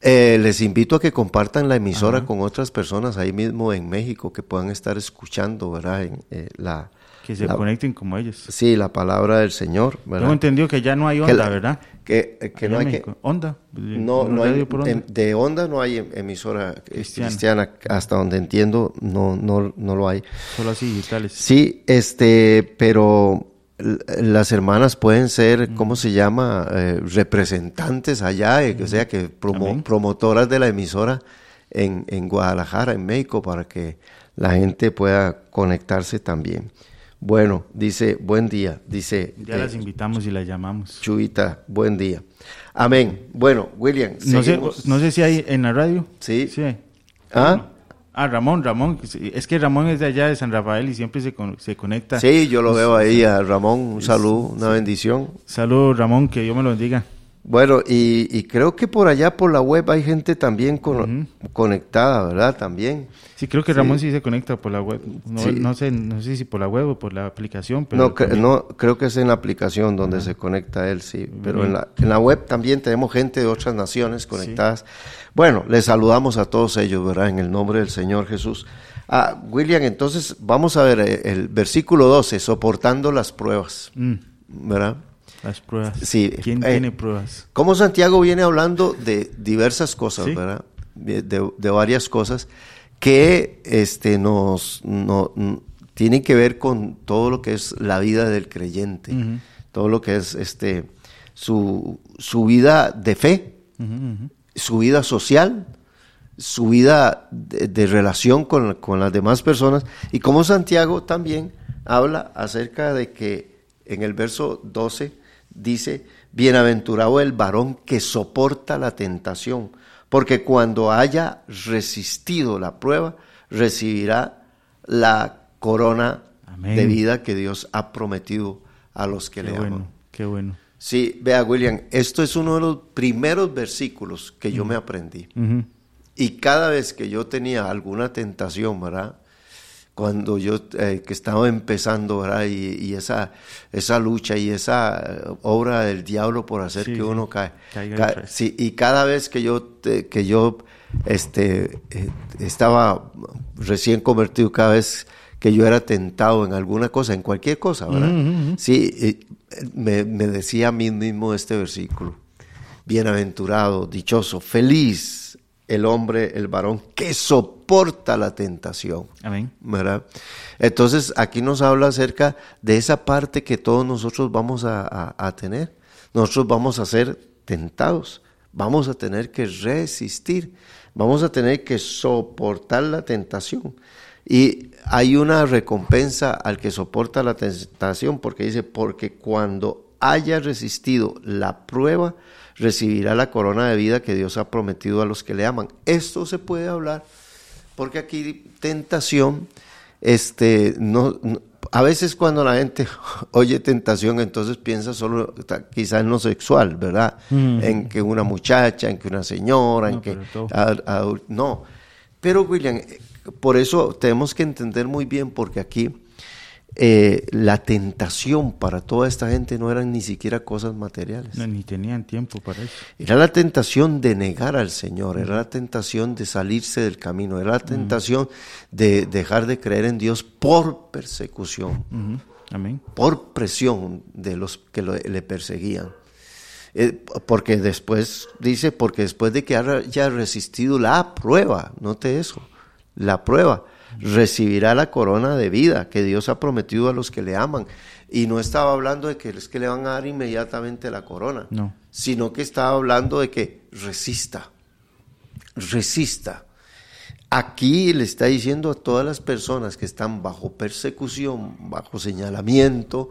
Eh, les invito a que compartan la emisora con otras personas ahí mismo en México que puedan estar escuchando, ¿verdad? En, eh, la,
Que se
la-
conecten como ellos.
Sí, la palabra del Señor, ¿verdad?
Tengo entendido que ya no hay
Que
onda,
la-
¿verdad?
Que, eh, que no hay que...
Onda.
No,
¿Un
no hay,
por onda?
em- de onda no hay em- emisora eh,
Cristiana.
cristiana. hasta donde entiendo no, no, no lo hay.
Solo así digitales.
Sí, este, pero las hermanas pueden ser, ¿cómo se llama? Eh, representantes allá, eh, o sea, que promo- promotoras de la emisora en, en Guadalajara, en México, para que la gente pueda conectarse también. Bueno, dice, buen día, dice
Ya
eh,
las invitamos y las llamamos.
Chubita, buen día. Amén. Bueno, William,
No sé,
seguimos.
no sé si hay en la radio.
Sí.
Sí.
¿Ah?
Ah, Ramón, Ramón. Es que Ramón es de allá de San Rafael y siempre se, con- se conecta.
Sí, yo lo veo ahí a Ramón, un saludo, una bendición.
Saludos, Ramón, que Dios me lo bendiga.
Bueno, y, y creo que por allá por la web hay gente también con- conectada, ¿verdad? También.
Sí, creo que Ramón sí se conecta por la web. No,
Sí.
no sé, no sé si por la web o por la aplicación, pero
No, cre-
también-
no, creo que es en la aplicación donde se conecta él, sí. Pero en la, en la web también tenemos gente de otras naciones conectadas. Bueno, les saludamos a todos ellos, ¿verdad? En el nombre del Señor Jesús. Ah, William, entonces vamos a ver eh, el versículo 12, soportando las pruebas,
Mm,
¿verdad?
Las pruebas.
Sí,
¿Quién
eh,
tiene pruebas?
Como Santiago viene hablando de diversas cosas,
Sí.
¿verdad? De, de- varias cosas que este, nos no, tienen que ver con todo lo que es la vida del creyente, todo lo que es este, su, su vida de fe, su vida social, su vida de, de relación con, con las demás personas. Y como Santiago también habla acerca de que en el verso 12 dice, bienaventurado el varón que soporta la tentación, porque cuando haya resistido la prueba, recibirá la corona
Amén.
de vida que Dios ha prometido a los que
Qué
le
bueno,
aman.
qué bueno.
Sí, vea William, esto es uno de los primeros versículos que yo me aprendí. Y cada vez que yo tenía alguna tentación, ¿verdad? Cuando yo eh, que estaba empezando, ¿verdad? Y, y esa, esa lucha y esa eh, obra del diablo por hacer
Sí,
que uno cae. Ca- sí, y cada vez que yo, te- que yo este, eh, estaba recién convertido, cada vez que yo era tentado en alguna cosa, en cualquier cosa, ¿verdad?
Ujú.
Sí, eh, me, me decía a mí mismo este versículo. Bienaventurado, dichoso, feliz el hombre, el varón que soporta la tentación.
Amén.
¿verdad? Entonces aquí nos habla acerca de esa parte que todos nosotros vamos a, a- a tener. Nosotros vamos a ser tentados, vamos a tener que resistir, vamos a tener que soportar la tentación. Y hay una recompensa al que soporta la tentación porque dice, porque cuando haya resistido la prueba, recibirá la corona de vida que Dios ha prometido a los que le aman. Esto se puede hablar porque aquí tentación, este, no, no- a veces cuando la gente oye tentación, entonces piensa solo ta- quizá en lo sexual, ¿verdad?
Mm.
En que una muchacha, en que una señora, en
No,
que
pero
ad- adul- no. Pero William, eh, por eso tenemos que entender muy bien, porque aquí eh, la tentación para toda esta gente no eran ni siquiera cosas materiales.
No, ni tenían tiempo para eso.
Era la tentación de negar al Señor, era la tentación de salirse del camino, era la tentación de dejar de creer en Dios por persecución.
Amén.
por presión de los que lo- le perseguían. Eh, porque después, dice, porque después de que haya resistido la prueba, note eso, la prueba, recibirá la corona de vida que Dios ha prometido a los que le aman. Y no estaba hablando de que es que le van a dar inmediatamente la corona,
No.
sino que estaba hablando de que resista, resista. Aquí le está diciendo a todas las personas que están bajo persecución, bajo señalamiento,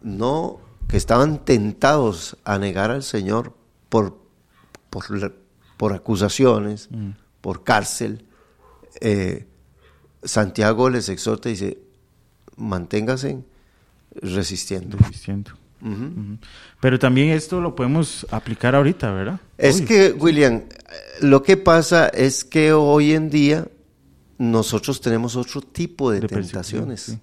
no que estaban tentados a negar al Señor por, por, por acusaciones, por cárcel. eh, Santiago les exhorta y dice, manténgase resistiendo.
Resistiendo. Pero también esto lo podemos aplicar ahorita, ¿verdad?
Es que, William, lo que pasa es que hoy en día nosotros tenemos otro tipo de, tentaciones.
sí.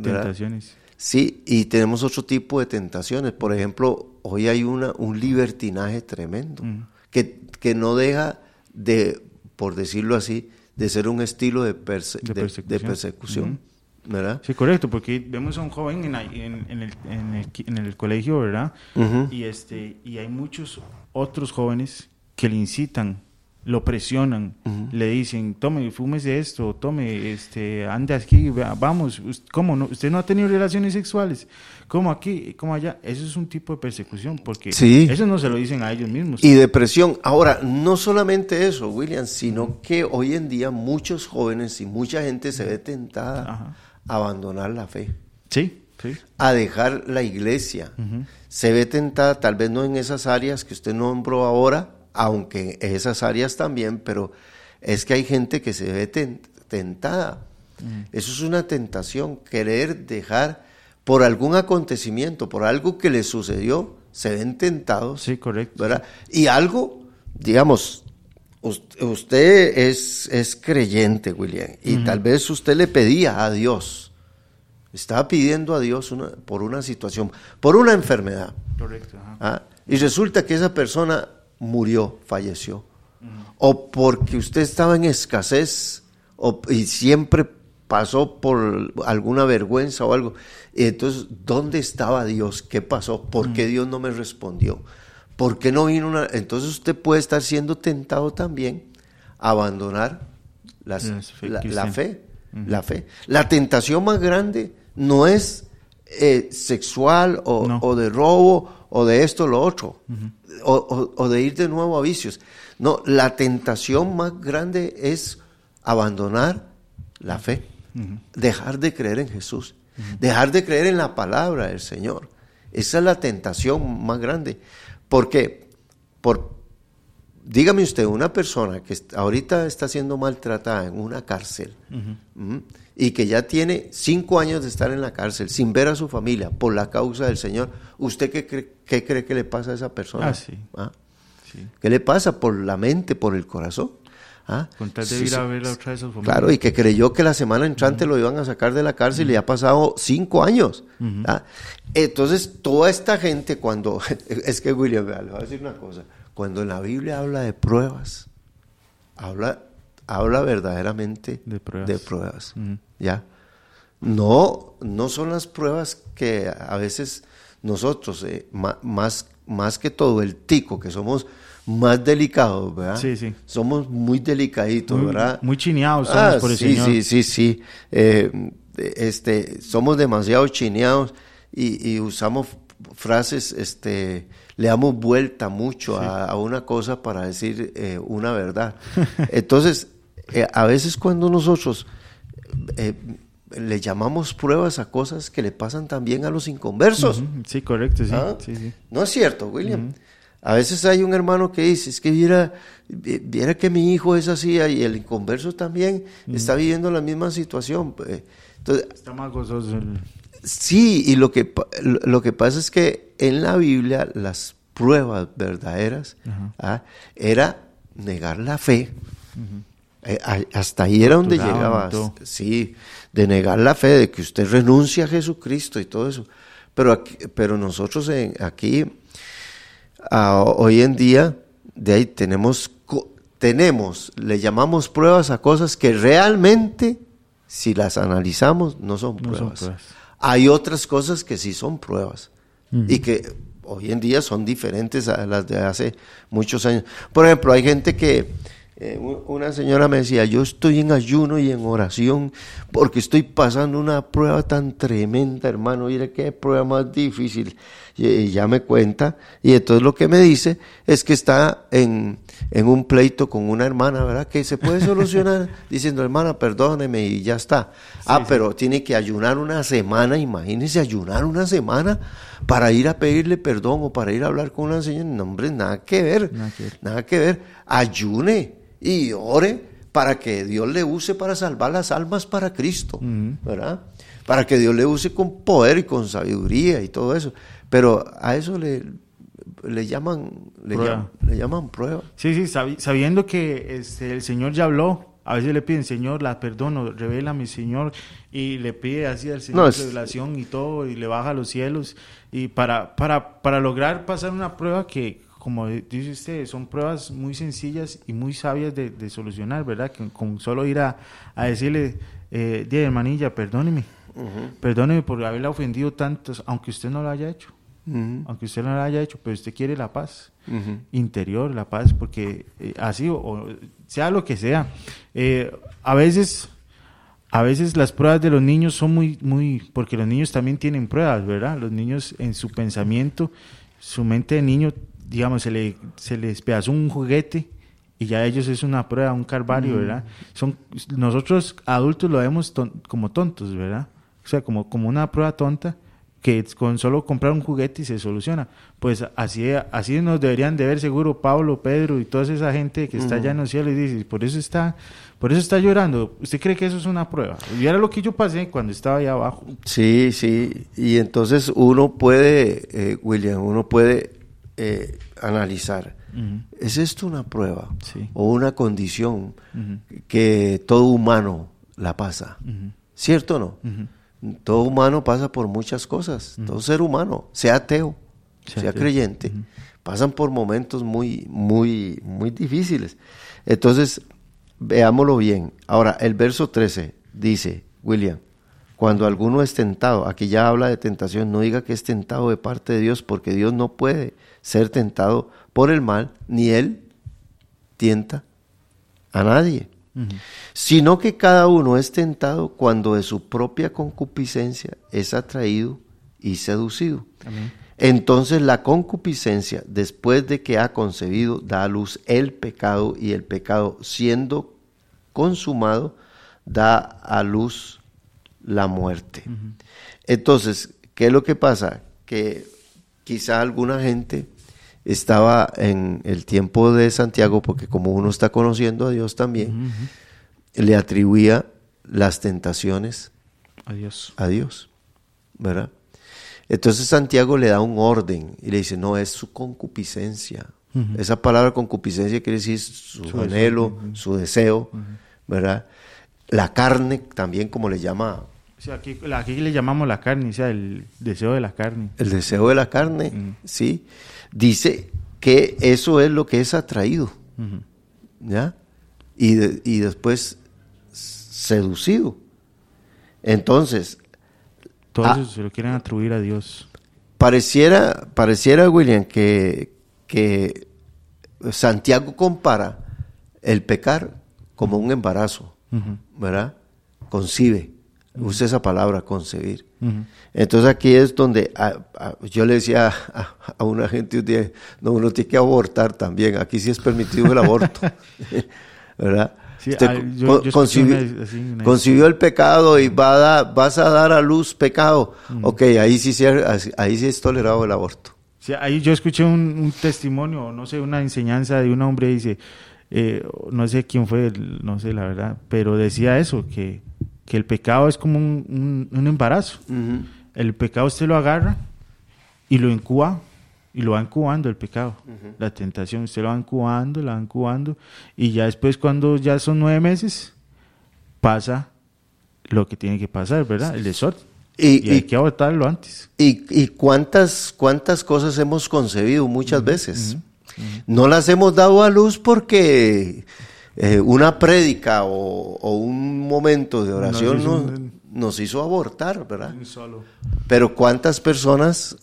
Tentaciones.
Sí, y tenemos otro tipo de tentaciones. Por ejemplo, hoy hay una, un libertinaje tremendo. Que, que no deja de, por decirlo así, de ser un estilo de, perse-
De
de-
persecución.
de persecución, ¿verdad?
Sí, correcto, porque vemos a un joven en, la- en- en el, en el en el colegio, ¿verdad? Y este y hay muchos otros jóvenes que le incitan, lo presionan, le dicen, tome, fúmese esto, tome, este, ande aquí, vamos, ¿cómo no? ¿Usted no ha tenido relaciones sexuales? ¿Cómo aquí? ¿Cómo allá? Eso es un tipo de persecución, porque
Sí.
eso no se lo dicen a ellos mismos.
Y depresión. Ahora, no solamente eso, William, sino que hoy en día muchos jóvenes y mucha gente se ve tentada
Ajá.
a abandonar la fe,
Sí, sí.
a dejar la iglesia. Se ve tentada, tal vez no en esas áreas que usted nombró ahora, aunque en esas áreas también, pero es que hay gente que se ve ten- tentada. Eso es una tentación, querer dejar por algún acontecimiento, por algo que le sucedió, se ven tentados.
Sí, correcto.
¿verdad? Y algo, digamos, us- usted es, es creyente, William, y tal vez usted le pedía a Dios, estaba pidiendo a Dios una- por una situación, por una enfermedad,
Correcto.
¿ah? y resulta que esa persona murió, falleció, o porque usted estaba en escasez o, y siempre pasó por alguna vergüenza o algo. Y entonces, ¿dónde estaba Dios? ¿Qué pasó? ¿Por qué Dios no me respondió? ¿Por qué no vino una...? Entonces usted puede estar siendo tentado también a abandonar las- la, la fe. La fe. La tentación más grande no es eh, sexual o,
No.
o de robo o de esto o lo otro, o, o- o de ir de nuevo a vicios. No, la tentación más grande es abandonar la fe, dejar de creer en Jesús, dejar de creer en la palabra del Señor. Esa es la tentación más grande. Porque, por, dígame usted, una persona que ahorita está siendo maltratada en una cárcel. Y que ya tiene cinco años de estar en la cárcel sin ver a su familia por la causa del Señor, ¿usted qué cree, qué cree que le pasa a esa persona?
Ah, sí.
¿Ah?
Sí.
¿Qué le pasa por la mente, por el corazón? ¿Ah?
Con tal de
Sí,
ir a ver otra vez a su familia.
Claro, y que creyó que la semana entrante lo iban a sacar de la cárcel y ya ha pasado cinco años. ¿ah? Entonces, toda esta gente, cuando. Es que, William, le voy a decir una cosa. Cuando en la Biblia habla de pruebas, habla, habla verdaderamente
De pruebas.
de pruebas,
Ujú.
¿Ya? No, no son las pruebas que a veces nosotros, eh, más, más que todo el tico, que somos más delicados, ¿verdad?
Sí, sí.
Somos muy delicaditos,
Muy-
¿verdad?
muy chineados somos
Ah,
por el
sí,
Señor.
Sí, sí, sí. Eh, este, somos demasiado chineados y, y usamos frases, este, le damos vuelta mucho a, a una cosa para decir eh, una verdad. Entonces, eh, a veces cuando nosotros eh, le llamamos pruebas a cosas que le pasan también a los inconversos.
Sí, correcto, sí.
¿Ah?
sí, sí.
No es cierto, William. A veces hay un hermano que dice, es que viera, vi- viera que mi hijo es así y el inconverso también está viviendo la misma situación. pues. Entonces,
Está más gozoso. el-
sí, y lo que, lo que pasa es que en la Biblia las pruebas verdaderas ah, era negar la fe. Eh, hasta ahí era donde llegaba, sí, de negar la fe, de que usted renuncia a Jesucristo y todo eso. Pero, aquí- pero nosotros en- aquí, hoy en día, de ahí tenemos, tenemos, le llamamos pruebas a cosas que realmente, si las analizamos, no son
No son
pruebas.
pruebas.
Hay otras cosas que sí son pruebas y que hoy en día son diferentes a las de hace muchos años. Por ejemplo, hay gente que, eh, una señora me decía, yo estoy en ayuno y en oración porque estoy pasando una prueba tan tremenda, hermano, mire qué prueba más difícil. Y, y ya me cuenta, y entonces lo que me dice es que está en, en un pleito con una hermana, ¿verdad? Que se puede solucionar diciendo, hermana, perdóneme y ya está. ah, pero tiene que ayunar una semana, imagínese ayunar una semana para ir a pedirle perdón o para ir a hablar con una señora. No, hombre, nada que ver,
Nada que ver.
nada que ver. Ayune y ore para que Dios le use para salvar las almas para Cristo, ¿verdad? Para que Dios le use con poder y con sabiduría y todo eso. Pero a eso le, le llaman, le
Prueba.
llaman, le llaman prueba.
Sí, sí, sabi- sabiendo que este, el Señor ya habló, a veces le piden, Señor, la perdono, revélame, Señor, y le pide así al Señor
No, es-
revelación y todo, y le baja a los cielos, y para, para, para lograr pasar una prueba que como dice usted, son pruebas muy sencillas y muy sabias de, solucionar, ¿verdad? Que con solo ir a, a decirle, eh, hermanilla, perdóneme, perdóneme por haberla ofendido tantos, aunque usted no lo haya hecho, aunque usted no lo haya hecho, pero usted quiere la paz interior, la paz, porque eh, así, o, sea lo que sea, eh, a veces a veces las pruebas de los niños son muy, muy, porque los niños también tienen pruebas, ¿verdad? Los niños en su pensamiento, su mente de niño, digamos, se, le, se les pedazó un juguete y ya ellos es una prueba, un calvario, mm. ¿verdad? Son, nosotros adultos lo vemos como tontos, ¿verdad? O sea, como, como una prueba tonta que con solo comprar un juguete y se soluciona. Pues así, así nos deberían de ver seguro Pablo, Pedro y toda esa gente que está allá en los cielos y dice, por eso está, por eso está llorando. ¿Usted cree que eso es una prueba? Y era lo que yo pasé cuando estaba allá abajo.
Sí, sí. Y entonces uno puede, eh, William, uno puede eh, analizar. ¿Es esto una prueba o una condición que todo humano la pasa? ¿Cierto o no? Todo humano pasa por muchas cosas. Todo ser humano, sea ateo, sea, creyente, pasan por momentos muy, muy, muy difíciles. Entonces, veámoslo bien. Ahora, el verso 13 dice, William, cuando alguno es tentado, aquí ya habla de tentación, no diga que es tentado de parte de Dios, porque Dios no puede ser tentado por el mal, ni Él tienta a nadie. Sino que cada uno es tentado cuando de su propia concupiscencia es atraído y seducido. Entonces la concupiscencia, después de que ha concebido, da a luz el pecado y el pecado siendo consumado, da a luz la muerte. Entonces, ¿qué es lo que pasa? Que quizá alguna gente estaba en el tiempo de Santiago, porque como uno está conociendo a Dios también, le atribuía las tentaciones
a Dios.
a Dios, ¿verdad? Entonces Santiago le da un orden y le dice, no, es su concupiscencia. Esa palabra concupiscencia quiere decir su, anhelo, su deseo, ¿verdad? La carne también como le llama
aquí, le llamamos la carne, o sea, el deseo de la carne.
El deseo de la carne, sí dice que eso es lo que es atraído, ¿ya? Y, y después seducido. Entonces...
Todo eso se lo quieren atribuir a Dios.
Pareciera, pareciera William, que, que Santiago compara el pecar como un embarazo, ¿verdad? Concibe usa esa palabra, concebir. Entonces aquí es donde yo le decía a, una gente un día, no, uno tiene que abortar también, aquí sí es permitido el aborto, ¿verdad? concibió, el pecado y va a dar, vas a dar a luz pecado. Ok, ahí sí, ahí sí es tolerado el aborto.
Sí, ahí yo escuché un, testimonio, no sé, una enseñanza de un hombre, dice, eh, no sé quién fue, no sé la verdad, pero decía eso, que que el pecado es como un, embarazo. El pecado usted lo agarra y lo incuba y lo va incubando el pecado. La tentación usted lo va incubando, lo va incubando y ya después cuando ya son nueve meses pasa lo que tiene que pasar, ¿verdad? El desorden. Y, hay que abortarlo antes.
Y, cuántas, cuántas cosas hemos concebido muchas veces. No las hemos dado a luz porque eh, una prédica o, un momento de oración nos hizo, abortar, ¿verdad? Pero cuántas personas,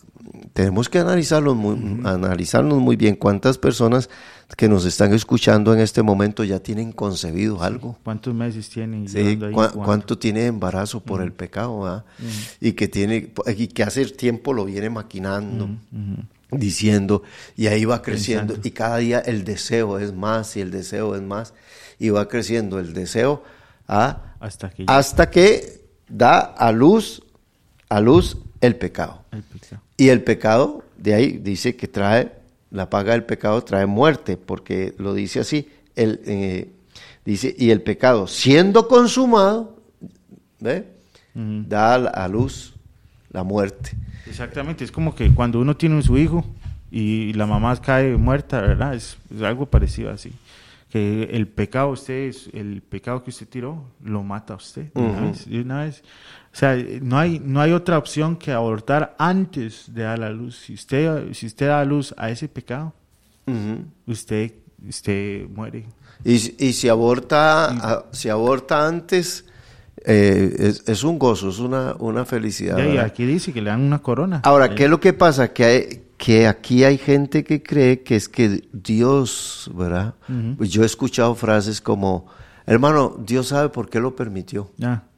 tenemos que analizarlo muy, analizarnos muy bien, cuántas personas que nos están escuchando en este momento ya tienen concebido algo.
¿Cuántos meses tienen?
Sí, ¿cuánto tiene embarazo por el pecado? ¿verdad? Y que tiene, y que hace tiempo lo viene maquinando diciendo, y ahí va creciendo, y cada día el deseo es más y el deseo es más, y va creciendo el deseo a, hasta, que hasta que da a luz, a luz el pecado. Y el pecado, de ahí dice que trae, la paga del pecado trae muerte, porque lo dice así, el, eh, dice, y el pecado siendo consumado, ¿ve? da a luz la muerte.
Exactamente, es como que cuando uno tiene su hijo y la mamá cae muerta, ¿verdad? Es, algo parecido así. Que el pecado usted, el pecado que usted tiró, lo mata a usted de una, vez, O sea, no hay, no hay otra opción que abortar antes de dar la luz. Si usted, si usted da luz a ese pecado, usted, usted muere.
Y, si- y si aborta, a- si aborta antes, eh, es, es un gozo, es una, una felicidad.
Ya, y aquí dice que le dan una corona.
Ahora, ¿qué es lo que pasa? Que, hay- que aquí hay gente que cree que es que Dios, ¿verdad? Yo he escuchado frases como, hermano, Dios sabe por qué lo permitió.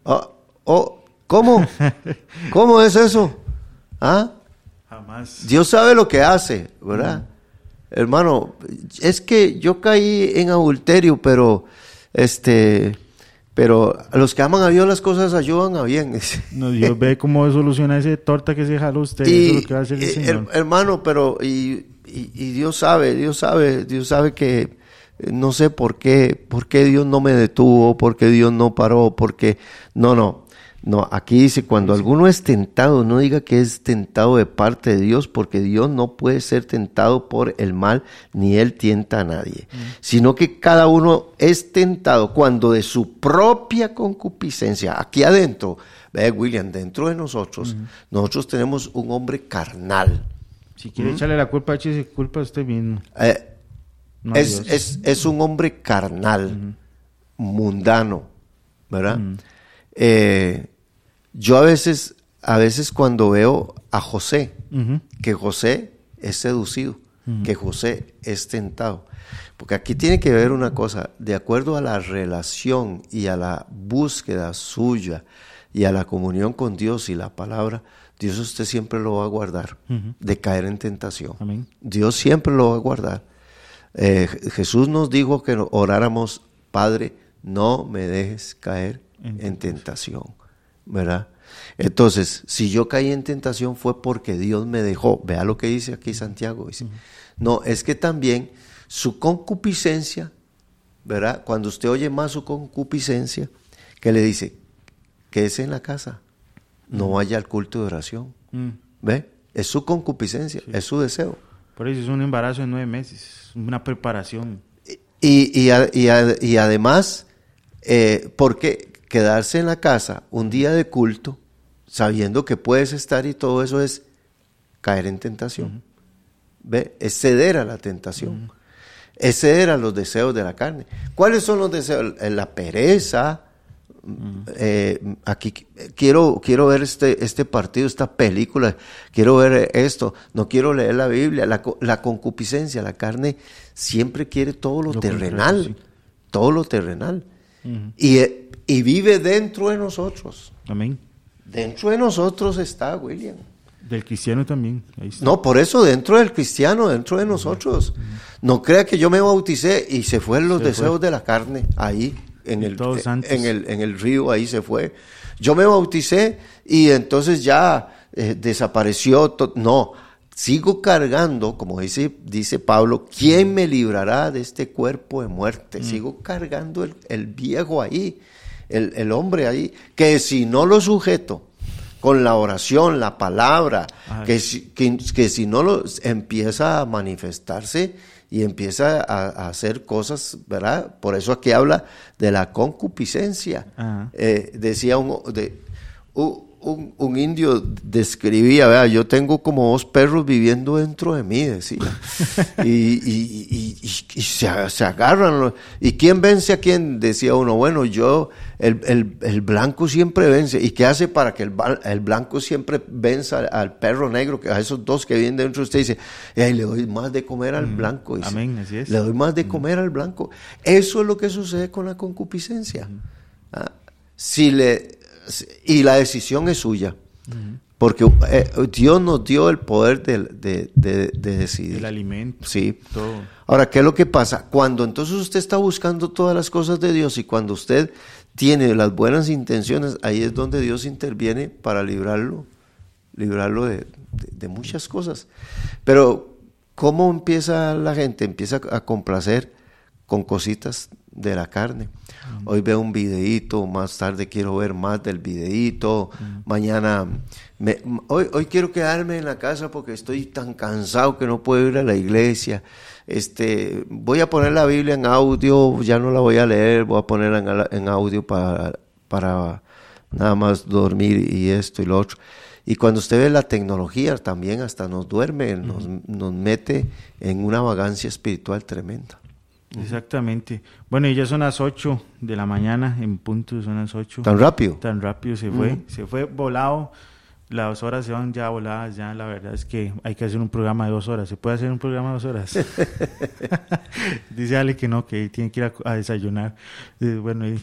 Ah, oh, ¿Cómo? ¿Cómo es eso? ¿Ah?
Jamás.
Dios sabe lo que hace, ¿verdad? Hermano, es que yo caí en adulterio, pero este, pero a los que aman a Dios las cosas ayudan a bien.
No, Dios ve cómo soluciona ese torta que se jaló usted.
Y,
eso es lo que va a hacer el
eh,
Señor.
her- hermano, pero y, y- y Dios sabe, Dios sabe, Dios sabe que eh, no sé por qué, por qué Dios no me detuvo, por qué Dios no paró, porque no, no, no. Aquí dice cuando alguno es tentado, no diga que es tentado de parte de Dios, porque Dios no puede ser tentado por el mal, ni él tienta a nadie, sino que cada uno es tentado cuando de su propia concupiscencia, aquí adentro, ve William, dentro de nosotros, nosotros tenemos un hombre carnal.
Si quiere echarle la culpa, échese culpa a usted mismo.
Eh,
No
es, es, es un hombre carnal, mundano, ¿verdad? Eh, yo a veces, a veces cuando veo a José, que José es seducido, que José es tentado. Porque aquí tiene que ver una cosa, de acuerdo a la relación y a la búsqueda suya y a la comunión con Dios y la palabra, Dios usted siempre lo va a guardar de caer en tentación.
Amén.
Dios siempre lo va a guardar. Eh, Jesús nos dijo que oráramos, Padre, no me dejes caer
En
en tentación, ¿verdad? Entonces, si yo caí en tentación fue porque Dios me dejó. Vea lo que dice aquí Santiago. Dice, no, es que también su concupiscencia, ¿verdad? Cuando usted oye más su concupiscencia, que le dice, quédese en la casa, no vaya al culto de oración.
Mm.
¿Ve? Es su concupiscencia, es su deseo.
Por eso es un embarazo de nueve meses. Una preparación.
Y, y, a- y a- y además, eh, porque quedarse en la casa un día de culto, sabiendo que puedes estar y todo eso es caer en tentación. ¿Ve? Es ceder a la tentación. Es ceder a los deseos de la carne. ¿Cuáles son los deseos? Eh, La pereza. eh, aquí qu- quiero, quiero ver este, este partido, esta película, quiero ver esto, no quiero leer la Biblia, la, co- la concupiscencia, la carne siempre quiere todo lo,
Lo
terrenal,
sí.
todo lo terrenal. Y, y vive dentro de nosotros.
Amén.
Dentro de nosotros está William.
Del cristiano también. Ahí está.
No, por eso dentro del cristiano, dentro de nosotros. No crea que yo me bauticé y se fueron los
Se
deseos
fue.
de la carne ahí en el, en el en el río ahí se fue. Yo me bauticé y entonces ya eh, desapareció. no, sigo cargando, como dice dice Pablo, ¿quién me librará de este cuerpo de muerte? Sigo cargando el, el viejo ahí, el, el hombre ahí, que si no lo sujeto con la oración, la palabra, que si, que, que si no lo empieza a manifestarse y empieza a, a hacer cosas, ¿verdad? Por eso aquí habla de la concupiscencia. Eh, decía un, de, un, un- un indio describía, vea, yo tengo como dos perros viviendo dentro de mí, decía. y, y- y- se, se agarran. ¿Y quién vence a quién? Decía uno, bueno, yo, el, el- el blanco siempre vence. ¿Y qué hace para que el, el blanco siempre venza al, al perro negro? Que a esos dos que viven dentro de usted dice, "Ey, le doy más de comer al blanco. dice.
Amén, así es.
Le doy más de comer al blanco. Eso es lo que sucede con la concupiscencia. Ah, Si le, y la decisión es suya. Porque eh, Dios nos dio el poder de, de- de- de decidir.
El alimento.
Sí.
Todo.
Ahora, ¿qué es lo que pasa? Cuando entonces usted está buscando todas las cosas de Dios y cuando usted tiene las buenas intenciones, ahí es donde Dios interviene para librarlo, librarlo de, de- de muchas cosas. Pero, ¿cómo empieza la gente? Empieza a complacer con cositas de la carne. Hoy veo un videíto, más tarde quiero ver más del videíto, mañana, me- hoy, hoy quiero quedarme en la casa porque estoy tan cansado que no puedo ir a la iglesia. Este, voy a poner la Biblia en audio, ya no la voy a leer, voy a ponerla en, en audio para, para nada más dormir y esto y lo otro. Y cuando usted ve la tecnología también hasta nos duerme, nos, nos mete en una vagancia espiritual tremenda.
Exactamente. Bueno, y ya son las 8 de la mañana, en punto son las 8.
¿Tan rápido?
Tan rápido se fue, se fue volado. Las horas se van ya voladas, ya la verdad es que hay que hacer un programa de dos horas. ¿Se puede hacer un programa de dos horas? Dice Ale que no, que tiene que ir a, a desayunar. Eh, bueno, y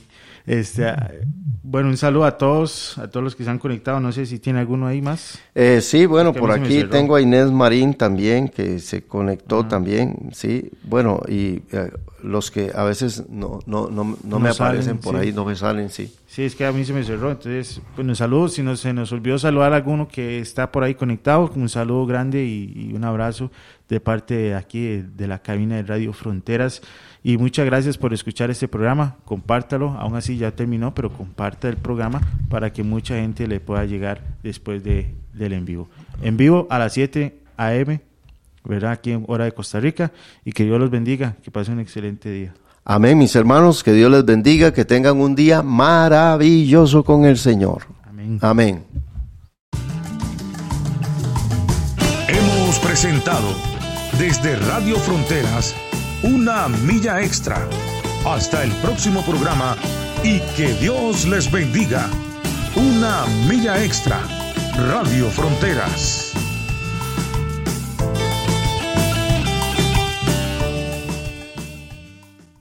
este, bueno, un saludo a todos, a todos los que se han conectado. No sé si tiene alguno ahí más.
Eh, sí, bueno, por aquí tengo a Inés Marín también, que se conectó también, sí. Bueno, y eh, los que a veces no, no, no, no, me aparecen por ahí, no me salen, sí.
Sí, es que a mí se me cerró. Entonces, bueno, saludos. Si no, se nos olvidó saludar a alguno que está por ahí conectado, un saludo grande y, un abrazo de parte de aquí, de, la cabina de Radio Fronteras. Y muchas gracias por escuchar este programa. Compártalo. Aún así ya terminó, pero comparta el programa para que mucha gente le pueda llegar después de, del en vivo. En vivo a las 7 a.m., ¿verdad? Aquí en hora de Costa Rica. Y que Dios los bendiga. Que pasen un excelente día.
Amén, mis hermanos. Que Dios les bendiga. Que tengan un día maravilloso con el Señor.
Amén.
Amén.
Hemos presentado desde Radio Fronteras una milla extra. Hasta el próximo programa y que Dios les bendiga. Una milla extra. Radio Fronteras.